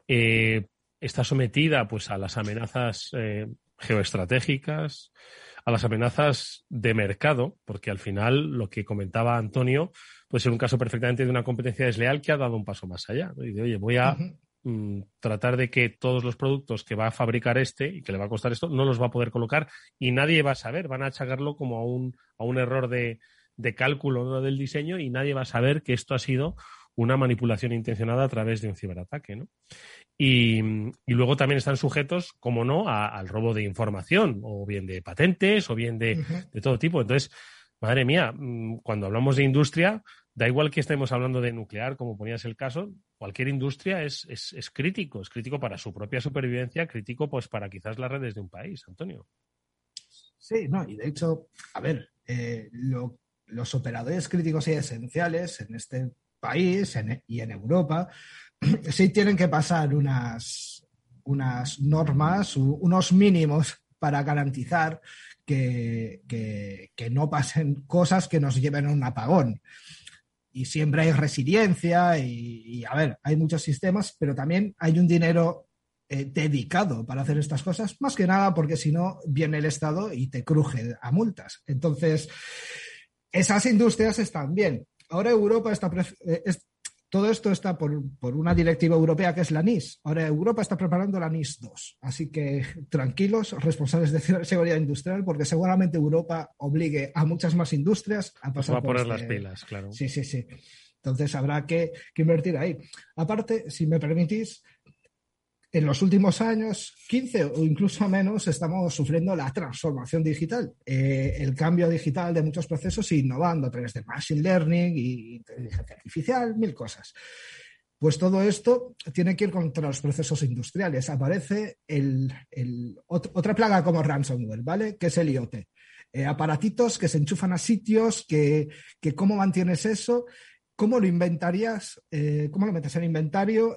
eh, está sometida pues, a las amenazas eh, geoestratégicas, a las amenazas de mercado, porque al final lo que comentaba Antonio puede ser un caso perfectamente de una competencia desleal que ha dado un paso más allá. Y de, oye, voy a mm, tratar de que todos los productos que va a fabricar este y que le va a costar esto no los va a poder colocar y nadie va a saber, van a achacarlo como a un, a un error de, de cálculo del diseño y nadie va a saber que esto ha sido una manipulación intencionada a través de un ciberataque. ¿no? Y, luego también están sujetos, como no, al robo de información, o bien de patentes, o bien de, todo tipo. Entonces, madre mía, mm, cuando hablamos de industria, da igual que estemos hablando de nuclear, como ponías el caso, cualquier industria es, es, crítico, es crítico para su propia supervivencia, crítico pues para quizás las redes de un país, Antonio. Sí, no, y de hecho, a ver, eh, los operadores críticos y esenciales en este país y en Europa, sí tienen que pasar unas, unas normas, unos mínimos para garantizar que, no pasen cosas que nos lleven a un apagón. Y siempre hay resiliencia y, a ver, hay muchos sistemas, pero también hay un dinero eh, dedicado para hacer estas cosas, más que nada porque si no viene el Estado y te cruje a multas. Entonces, esas industrias están bien, ahora Europa está, eh, todo esto está por, una directiva europea que es la NIS. Ahora Europa está preparando la NIS 2. Así que tranquilos, responsables de seguridad industrial, porque seguramente Europa obligue a muchas más industrias a pasar Va a poner este las pilas, claro. Sí, sí, sí. Entonces habrá que, invertir ahí. Aparte, si me permitís, en los últimos años, 15 o incluso menos, estamos sufriendo la transformación digital, eh, el cambio digital de muchos procesos innovando a través de machine learning y inteligencia artificial, mil cosas. Pues todo esto tiene que ir contra los procesos industriales. Aparece el, otra plaga como ransomware, ¿vale? Que es el IoT. Eh, aparatitos que se enchufan a sitios, que, cómo mantienes eso, cómo lo inventarías, eh, cómo lo metes en inventario,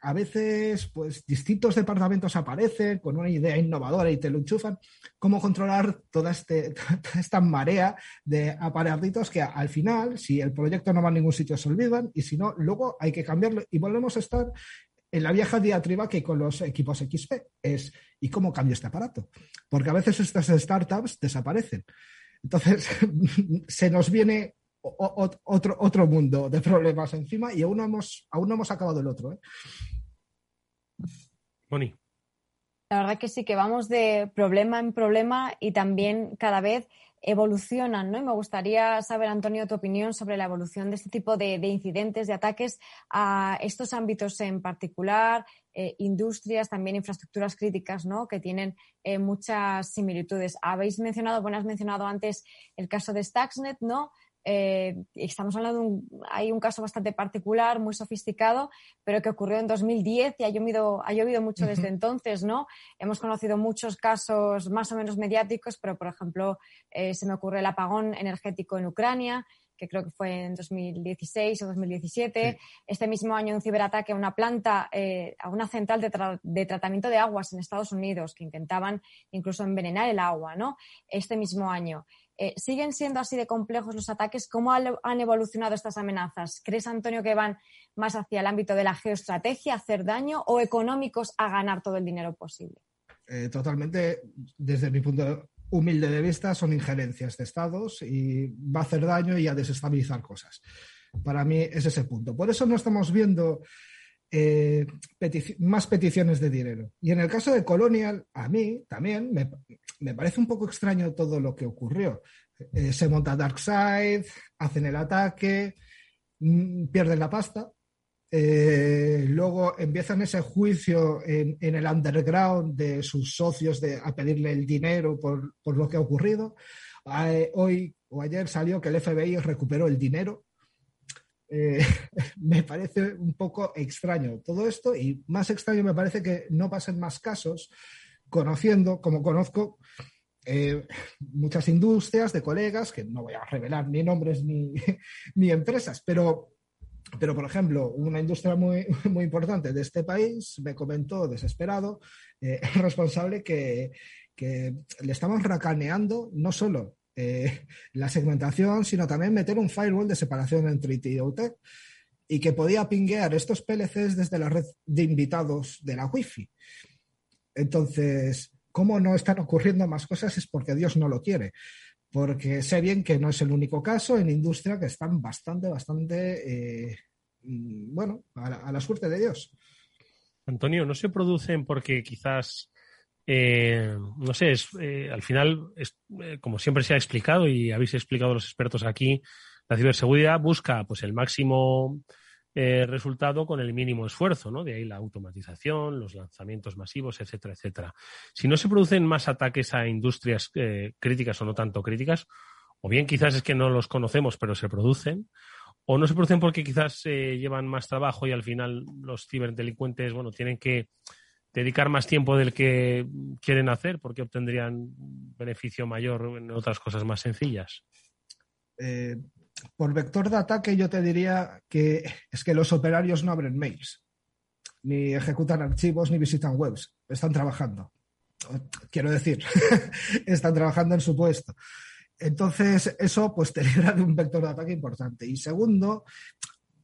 a veces, pues, distintos departamentos aparecen con una idea innovadora y te lo enchufan. ¿Cómo controlar toda, este, esta marea de aparatitos que al final, si el proyecto no va a ningún sitio, se olvidan y si no, luego hay que cambiarlo y volvemos a estar en la vieja diatriba que con los equipos XP es ¿y cómo cambio este aparato? Porque a veces estas startups desaparecen. Entonces, se nos viene otro, otro mundo de problemas encima y aún no hemos, aún no hemos acabado el otro. ¿eh? Moni. La verdad que sí, que vamos de problema en problema y también cada vez evolucionan, ¿no? Y me gustaría saber, Antonio, tu opinión sobre la evolución de este tipo de, incidentes, de ataques a estos ámbitos en particular, eh, industrias, también infraestructuras críticas, ¿no? Que tienen eh, muchas similitudes. Habéis mencionado, bueno, has mencionado antes el caso de Stuxnet, ¿no? Eh, estamos hablando de un, hay un caso bastante particular, muy sofisticado, pero que ocurrió en 2010 y ha llovido, ha llovido mucho desde entonces, ¿no? Hemos conocido muchos casos más o menos mediáticos, pero por ejemplo, eh, se me ocurre el apagón energético en Ucrania, que creo que fue en 2016 o 2017. Este mismo año un ciberataque a una planta, eh, a una central de, de, tratamiento de aguas en Estados Unidos, que intentaban incluso envenenar el agua, ¿no? Este mismo año. Eh, ¿Siguen siendo así de complejos los ataques? ¿Cómo han evolucionado estas amenazas? ¿Crees, Antonio, que van más hacia el ámbito de la geoestrategia, hacer daño, o económicos a ganar todo el dinero posible? Eh, totalmente, desde mi punto humilde de vista, son injerencias de estados y va a hacer daño y a desestabilizar cosas. Para mí es ese punto. Por eso no estamos viendo eh, más peticiones de dinero. Y en el caso de Colonial, a mí también me, parece un poco extraño todo lo que ocurrió. Eh, se monta Darkseid, hacen el ataque, mm, pierden la pasta. Eh, luego empiezan ese juicio en, el underground de sus socios de, a pedirle el dinero por, por lo que ha ocurrido. hoy o ayer salió que el FBI recuperó el dinero eh, me parece un poco extraño todo esto y más extraño me parece que no pasen más casos conociendo, como conozco, eh, muchas industrias de colegas, que no voy a revelar ni nombres ni, ni empresas, pero, pero, por ejemplo, una industria muy, muy importante de este país me comentó desesperado, eh, responsable, que, que le estamos racaneando no solo eh, la segmentación, sino también meter un firewall de separación entre IT y OT y que podía pinguear estos PLCs desde la red de invitados de la Wi-Fi. Entonces, ¿cómo no están ocurriendo más cosas? Es porque Dios no lo quiere. Porque sé bien que no es el único caso en industria que están bastante, bastante, eh, mm, bueno, a la suerte de Dios. Antonio, ¿no se producen porque quizás eh, no sé, es, eh, al final, es, eh, como siempre se ha explicado y habéis explicado los expertos aquí, la ciberseguridad busca pues el máximo resultado con el mínimo esfuerzo, ¿no? De ahí la automatización, los lanzamientos masivos, etcétera, etcétera. Si no se producen más ataques a industrias críticas o no tanto críticas, o bien quizás es que no los conocemos, pero se producen, o no se producen porque quizás llevan más trabajo y al final los ciberdelincuentes, bueno, tienen que dedicar más tiempo del que quieren hacer porque obtendrían beneficio mayor en otras cosas más sencillas? Eh, por vector de ataque yo te diría que es que los operarios no abren mails, ni ejecutan archivos, ni visitan webs, están trabajando. Quiero decir, están trabajando en su puesto. Entonces, eso pues te libra de un vector de ataque importante. Y segundo,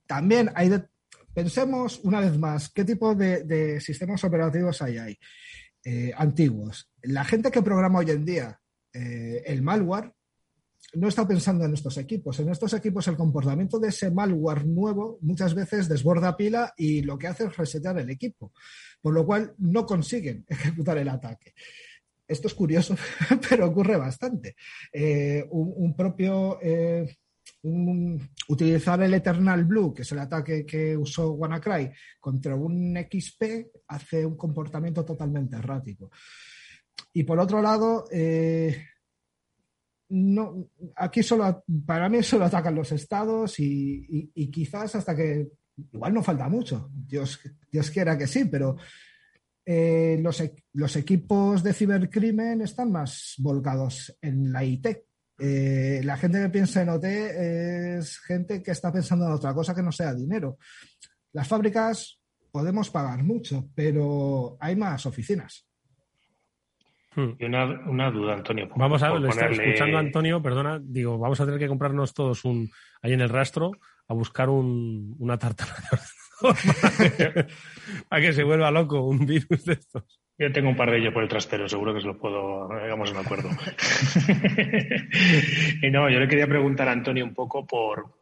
también hay, de, Pensemos una vez más, ¿qué tipo de, sistemas operativos hay ahí? Eh, antiguos. La gente que programa hoy en día eh, el malware no está pensando en estos equipos. En estos equipos el comportamiento de ese malware nuevo muchas veces desborda pila y lo que hace es resetear el equipo, por lo cual no consiguen ejecutar el ataque. Esto es curioso, pero ocurre bastante. Eh, un, propio... utilizar el Eternal Blue, que es el ataque que usó WannaCry, contra un XP, hace un comportamiento totalmente errático. Y por otro lado, eh, no, aquí solo, para mí solo atacan los estados y, quizás hasta que, igual no falta mucho, Dios, Dios quiera que sí, pero eh, los, los, equipos de cibercrimen están más volcados en la IT. Eh, la gente que piensa en OT es gente que está pensando en otra cosa que no sea dinero. Las fábricas podemos pagar mucho, pero hay más oficinas. Hmm. Y una, una, duda, Antonio. Vamos a ver, escuchando Antonio, perdona, digo, vamos a tener que comprarnos todos un, ahí en el rastro, a buscar un, una tarta a que se vuelva loco un virus de estos. Yo tengo un par de ellos por el trastero, seguro que se los puedo, hagamos un acuerdo. y no, yo le quería preguntar a Antonio un poco por,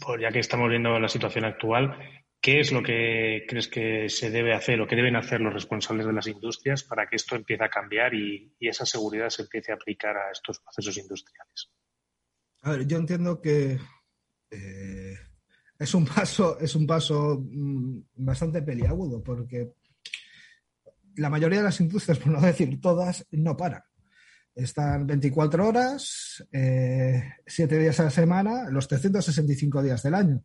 por, ya que estamos viendo la situación actual, ¿Qué es lo que crees que se debe hacer o que deben hacer los responsables de las industrias para que esto empiece a cambiar y, esa seguridad se empiece a aplicar a estos procesos industriales? A ver, yo entiendo que eh, es un paso, es un paso mm, bastante peliagudo porque la mayoría de las industrias, por no decir todas, no paran. Están 24 horas, 7 eh, días a la semana, los 365 días del año.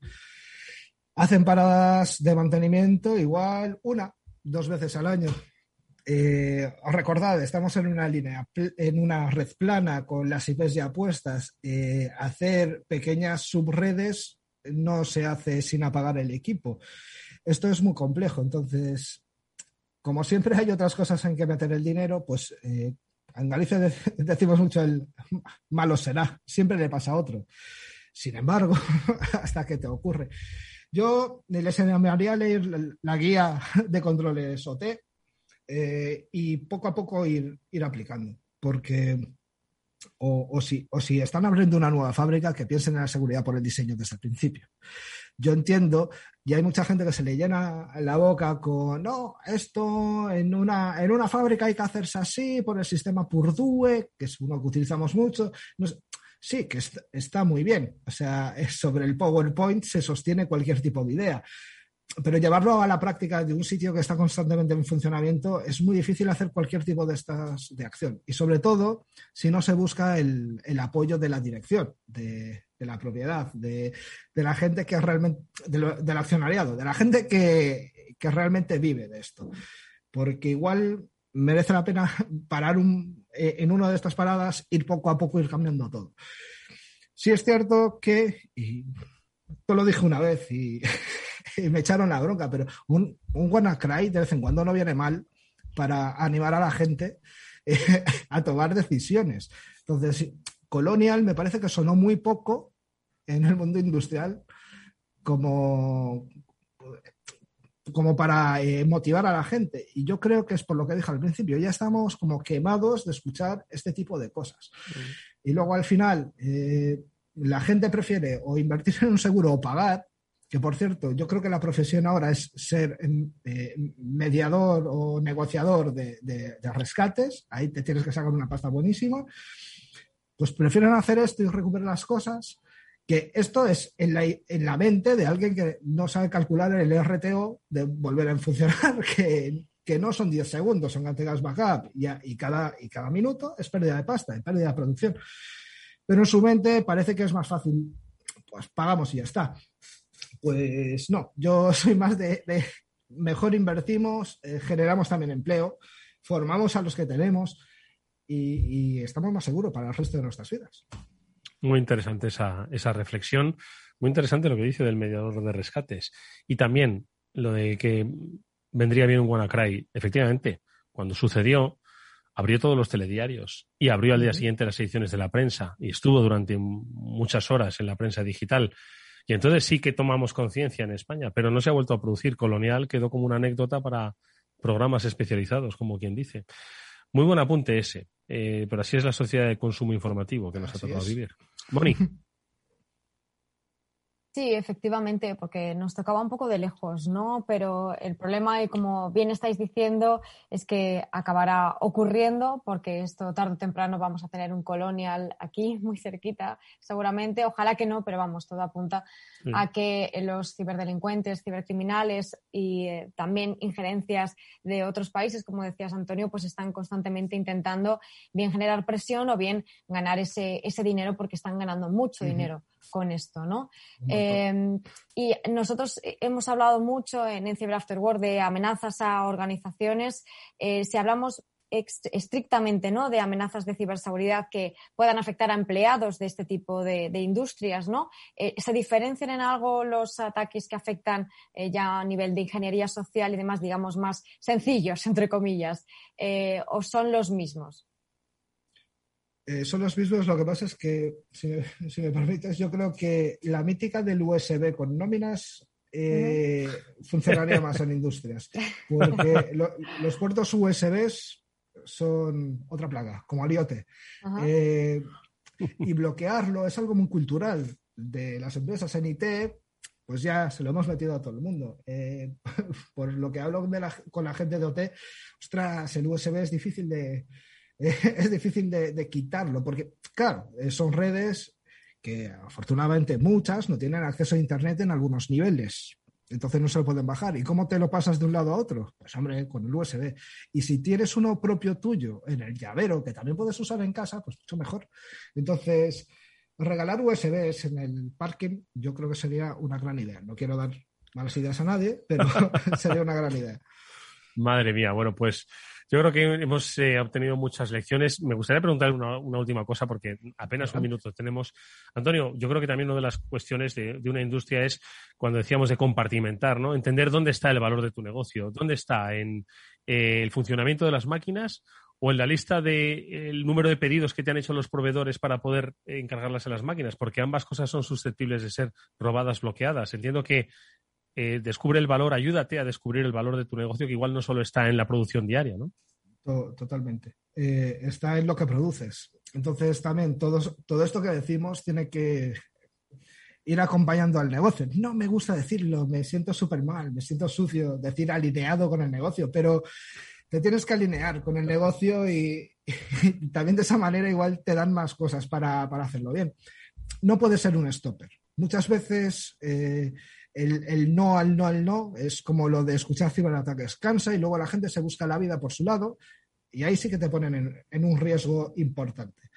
Hacen paradas de mantenimiento igual una, dos veces al año. Eh, recordad, estamos en una línea, en una red plana con las IPs ya puestas. Eh, hacer pequeñas subredes no se hace sin apagar el equipo. Esto es muy complejo. Entonces, como siempre hay otras cosas en que meter el dinero, pues eh, en Galicia decimos mucho el malo será, siempre le pasa a otro. Sin embargo, hasta que te ocurre. Yo les enviaría a leer la guía de controles OT eh, y poco a poco ir, ir aplicando, porque o, si, o si están abriendo una nueva fábrica, que piensen en la seguridad por el diseño desde el principio. Yo entiendo, y hay mucha gente que se le llena la boca con, no, esto en una, en una fábrica hay que hacerse así por el sistema Purdue, que es uno que utilizamos mucho. No sí, que está muy bien. O sea, sobre el PowerPoint se sostiene cualquier tipo de idea. Pero llevarlo a la práctica de un sitio que está constantemente en funcionamiento es muy difícil hacer cualquier tipo de estas de acción. Y sobre todo si no se busca el, apoyo de la dirección, de, la propiedad, de, la gente que realmente, del accionariado, de la gente que, que realmente vive de esto. Porque igual merece la pena parar un, eh, en una de estas paradas, ir poco a poco, ir cambiando todo. Sí es cierto que, y yo lo dije una vez y, me echaron la bronca, pero un, un WannaCry de vez en cuando no viene mal para animar a la gente eh, a tomar decisiones. Entonces, Colonial me parece que sonó muy poco en el mundo industrial como, como para eh, motivar a la gente. Y yo creo que es por lo que dije al principio, ya estamos como quemados de escuchar este tipo de cosas. Mm. Y luego al final, eh, la gente prefiere o invertir en un seguro o pagar, que por cierto, yo creo que la profesión ahora es ser eh, mediador o negociador de, rescates, ahí te tienes que sacar una pasta buenísima, pues prefieren hacer esto y recuperar las cosas que esto es en la, en la mente de alguien que no sabe calcular el RTO de volver a funcionar, que, que no son 10 segundos, son antenas backup y, y, cada, y cada minuto es pérdida de pasta, es pérdida de producción. Pero en su mente parece que es más fácil, pues pagamos y ya está. Pues no, yo soy más de, mejor invertimos, eh, generamos también empleo, formamos a los que tenemos y, y estamos más seguros para el resto de nuestras vidas. Muy interesante esa, esa reflexión. Muy interesante lo que dice del mediador de rescates. Y también lo de que vendría bien un WannaCry. Efectivamente, cuando sucedió, abrió todos los telediarios y abrió al día siguiente las ediciones de la prensa y estuvo durante muchas horas en la prensa digital. Y entonces sí que tomamos conciencia en España, pero no se ha vuelto a producir. Colonial quedó como una anécdota para programas especializados, como quien dice. Muy buen apunte ese. Eh, pero así es la sociedad de consumo informativo que nos ha tocado vivir. Moni. Sí, efectivamente, porque nos tocaba un poco de lejos, ¿no? Pero el problema, y como bien estáis diciendo, es que acabará ocurriendo, porque esto tarde o temprano vamos a tener un colonial aquí, muy cerquita, seguramente. Ojalá que no, pero vamos, todo apunta a que los ciberdelincuentes, cibercriminales y eh, también injerencias de otros países, como decías Antonio, pues están constantemente intentando bien generar presión o bien ganar ese, ese dinero porque están ganando mucho dinero con esto, ¿no? Em, y nosotros hemos hablado mucho en, en de amenazas a organizaciones. Eh, si hablamos estrictamente ¿no? de amenazas de ciberseguridad que puedan afectar a empleados de este tipo de, industrias, ¿no? Eh, ¿Se diferencian en algo los ataques que afectan eh, ya a nivel de ingeniería social y demás, digamos, más sencillos, entre comillas, o son los mismos? Eh, son los mismos, lo que pasa es que, si me, permites, yo creo que la mítica del USB con nóminas eh, funcionaría más en industrias, porque los puertos USB son otra plaga, como aliote. Eh, y bloquearlo es algo muy cultural de las empresas en IT, pues ya se lo hemos metido a todo el mundo. por lo que hablo con la gente de OT, ostras, el USB es difícil de, es difícil de, quitarlo, porque, claro, eh, son redes que afortunadamente muchas no tienen acceso a Internet en algunos niveles. Entonces no se lo pueden bajar. ¿Y cómo te lo pasas de un lado a otro? Pues hombre, con el USB. Y si tienes uno propio tuyo en el llavero, que también puedes usar en casa, pues mucho mejor. Entonces, regalar USBs en el parking yo creo que sería una gran idea. No quiero dar malas ideas a nadie, pero sería una gran idea. Madre mía, bueno, pues yo creo que hemos eh, obtenido muchas lecciones. Me gustaría preguntarle una, última cosa, porque apenas un minuto tenemos. Antonio, yo creo que también una de las cuestiones de, una industria es cuando decíamos de compartimentar, ¿no? Entender dónde está el valor de tu negocio, dónde está en eh, el funcionamiento de las máquinas o en la lista del número de pedidos que te han hecho los proveedores para poder encargarlas a las máquinas, porque ambas cosas son susceptibles de ser robadas, bloqueadas. Entiendo que eh, descubre el valor, ayúdate a descubrir el valor de tu negocio, que igual no solo está en la producción diaria, ¿no? Totalmente. Eh, está en lo que produces. Entonces, también todo, todo esto que decimos tiene que ir acompañando al negocio. No me gusta decirlo, me siento súper mal, me siento sucio, decir alineado con el negocio, pero te tienes que alinear con el negocio y, también de esa manera igual te dan más cosas para, hacerlo bien. No puede ser un stopper. Muchas veces eh, el, no al no al no es como lo de escuchar ciberataques. Cansa y luego la gente se busca la vida por su lado y ahí sí que te ponen en, un riesgo importante.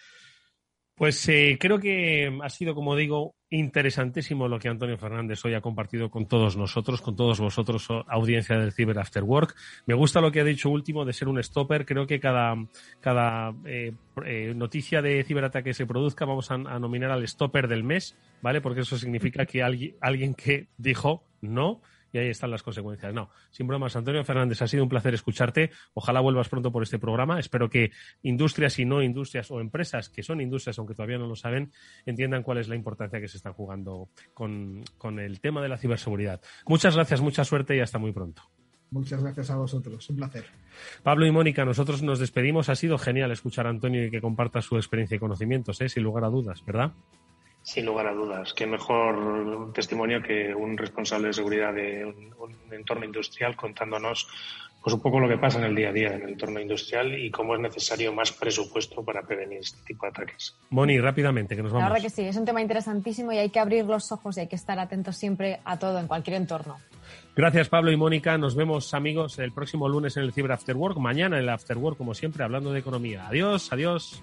Pues eh, creo que ha sido, como digo, interesantísimo lo que Antonio Fernández hoy ha compartido con todos nosotros, con todos vosotros, audiencia del Cyber After Work. Me gusta lo que ha dicho último de ser un stopper. Creo que cada, cada eh, eh, noticia de ciberataque que se produzca vamos a, a, nominar al stopper del mes, ¿vale? Porque eso significa que alguien, alguien que dijo no y ahí están las consecuencias. No, sin bromas, Antonio Fernández, ha sido un placer escucharte. Ojalá vuelvas pronto por este programa. Espero que industrias y no industrias o empresas que son industrias, aunque todavía no lo saben, entiendan cuál es la importancia que se están jugando con, el tema de la ciberseguridad. Muchas gracias, mucha suerte y hasta muy pronto. Muchas gracias a vosotros, un placer. Pablo y Mónica, nosotros nos despedimos. Ha sido genial escuchar a Antonio y que comparta su experiencia y conocimientos, ¿eh? sin lugar a dudas, ¿verdad? Sin lugar a dudas. Qué mejor testimonio que un responsable de seguridad de un, entorno industrial contándonos pues un poco lo que pasa en el día a día en el entorno industrial y cómo es necesario más presupuesto para prevenir este tipo de ataques. Moni, rápidamente, que nos vamos. La verdad que sí, es un tema interesantísimo y hay que abrir los ojos y hay que estar atentos siempre a todo en cualquier entorno. Gracias Pablo y Mónica. Nos vemos amigos el próximo lunes en el Cyber After Work. Mañana en el After Work, como siempre, hablando de economía. Adiós, adiós.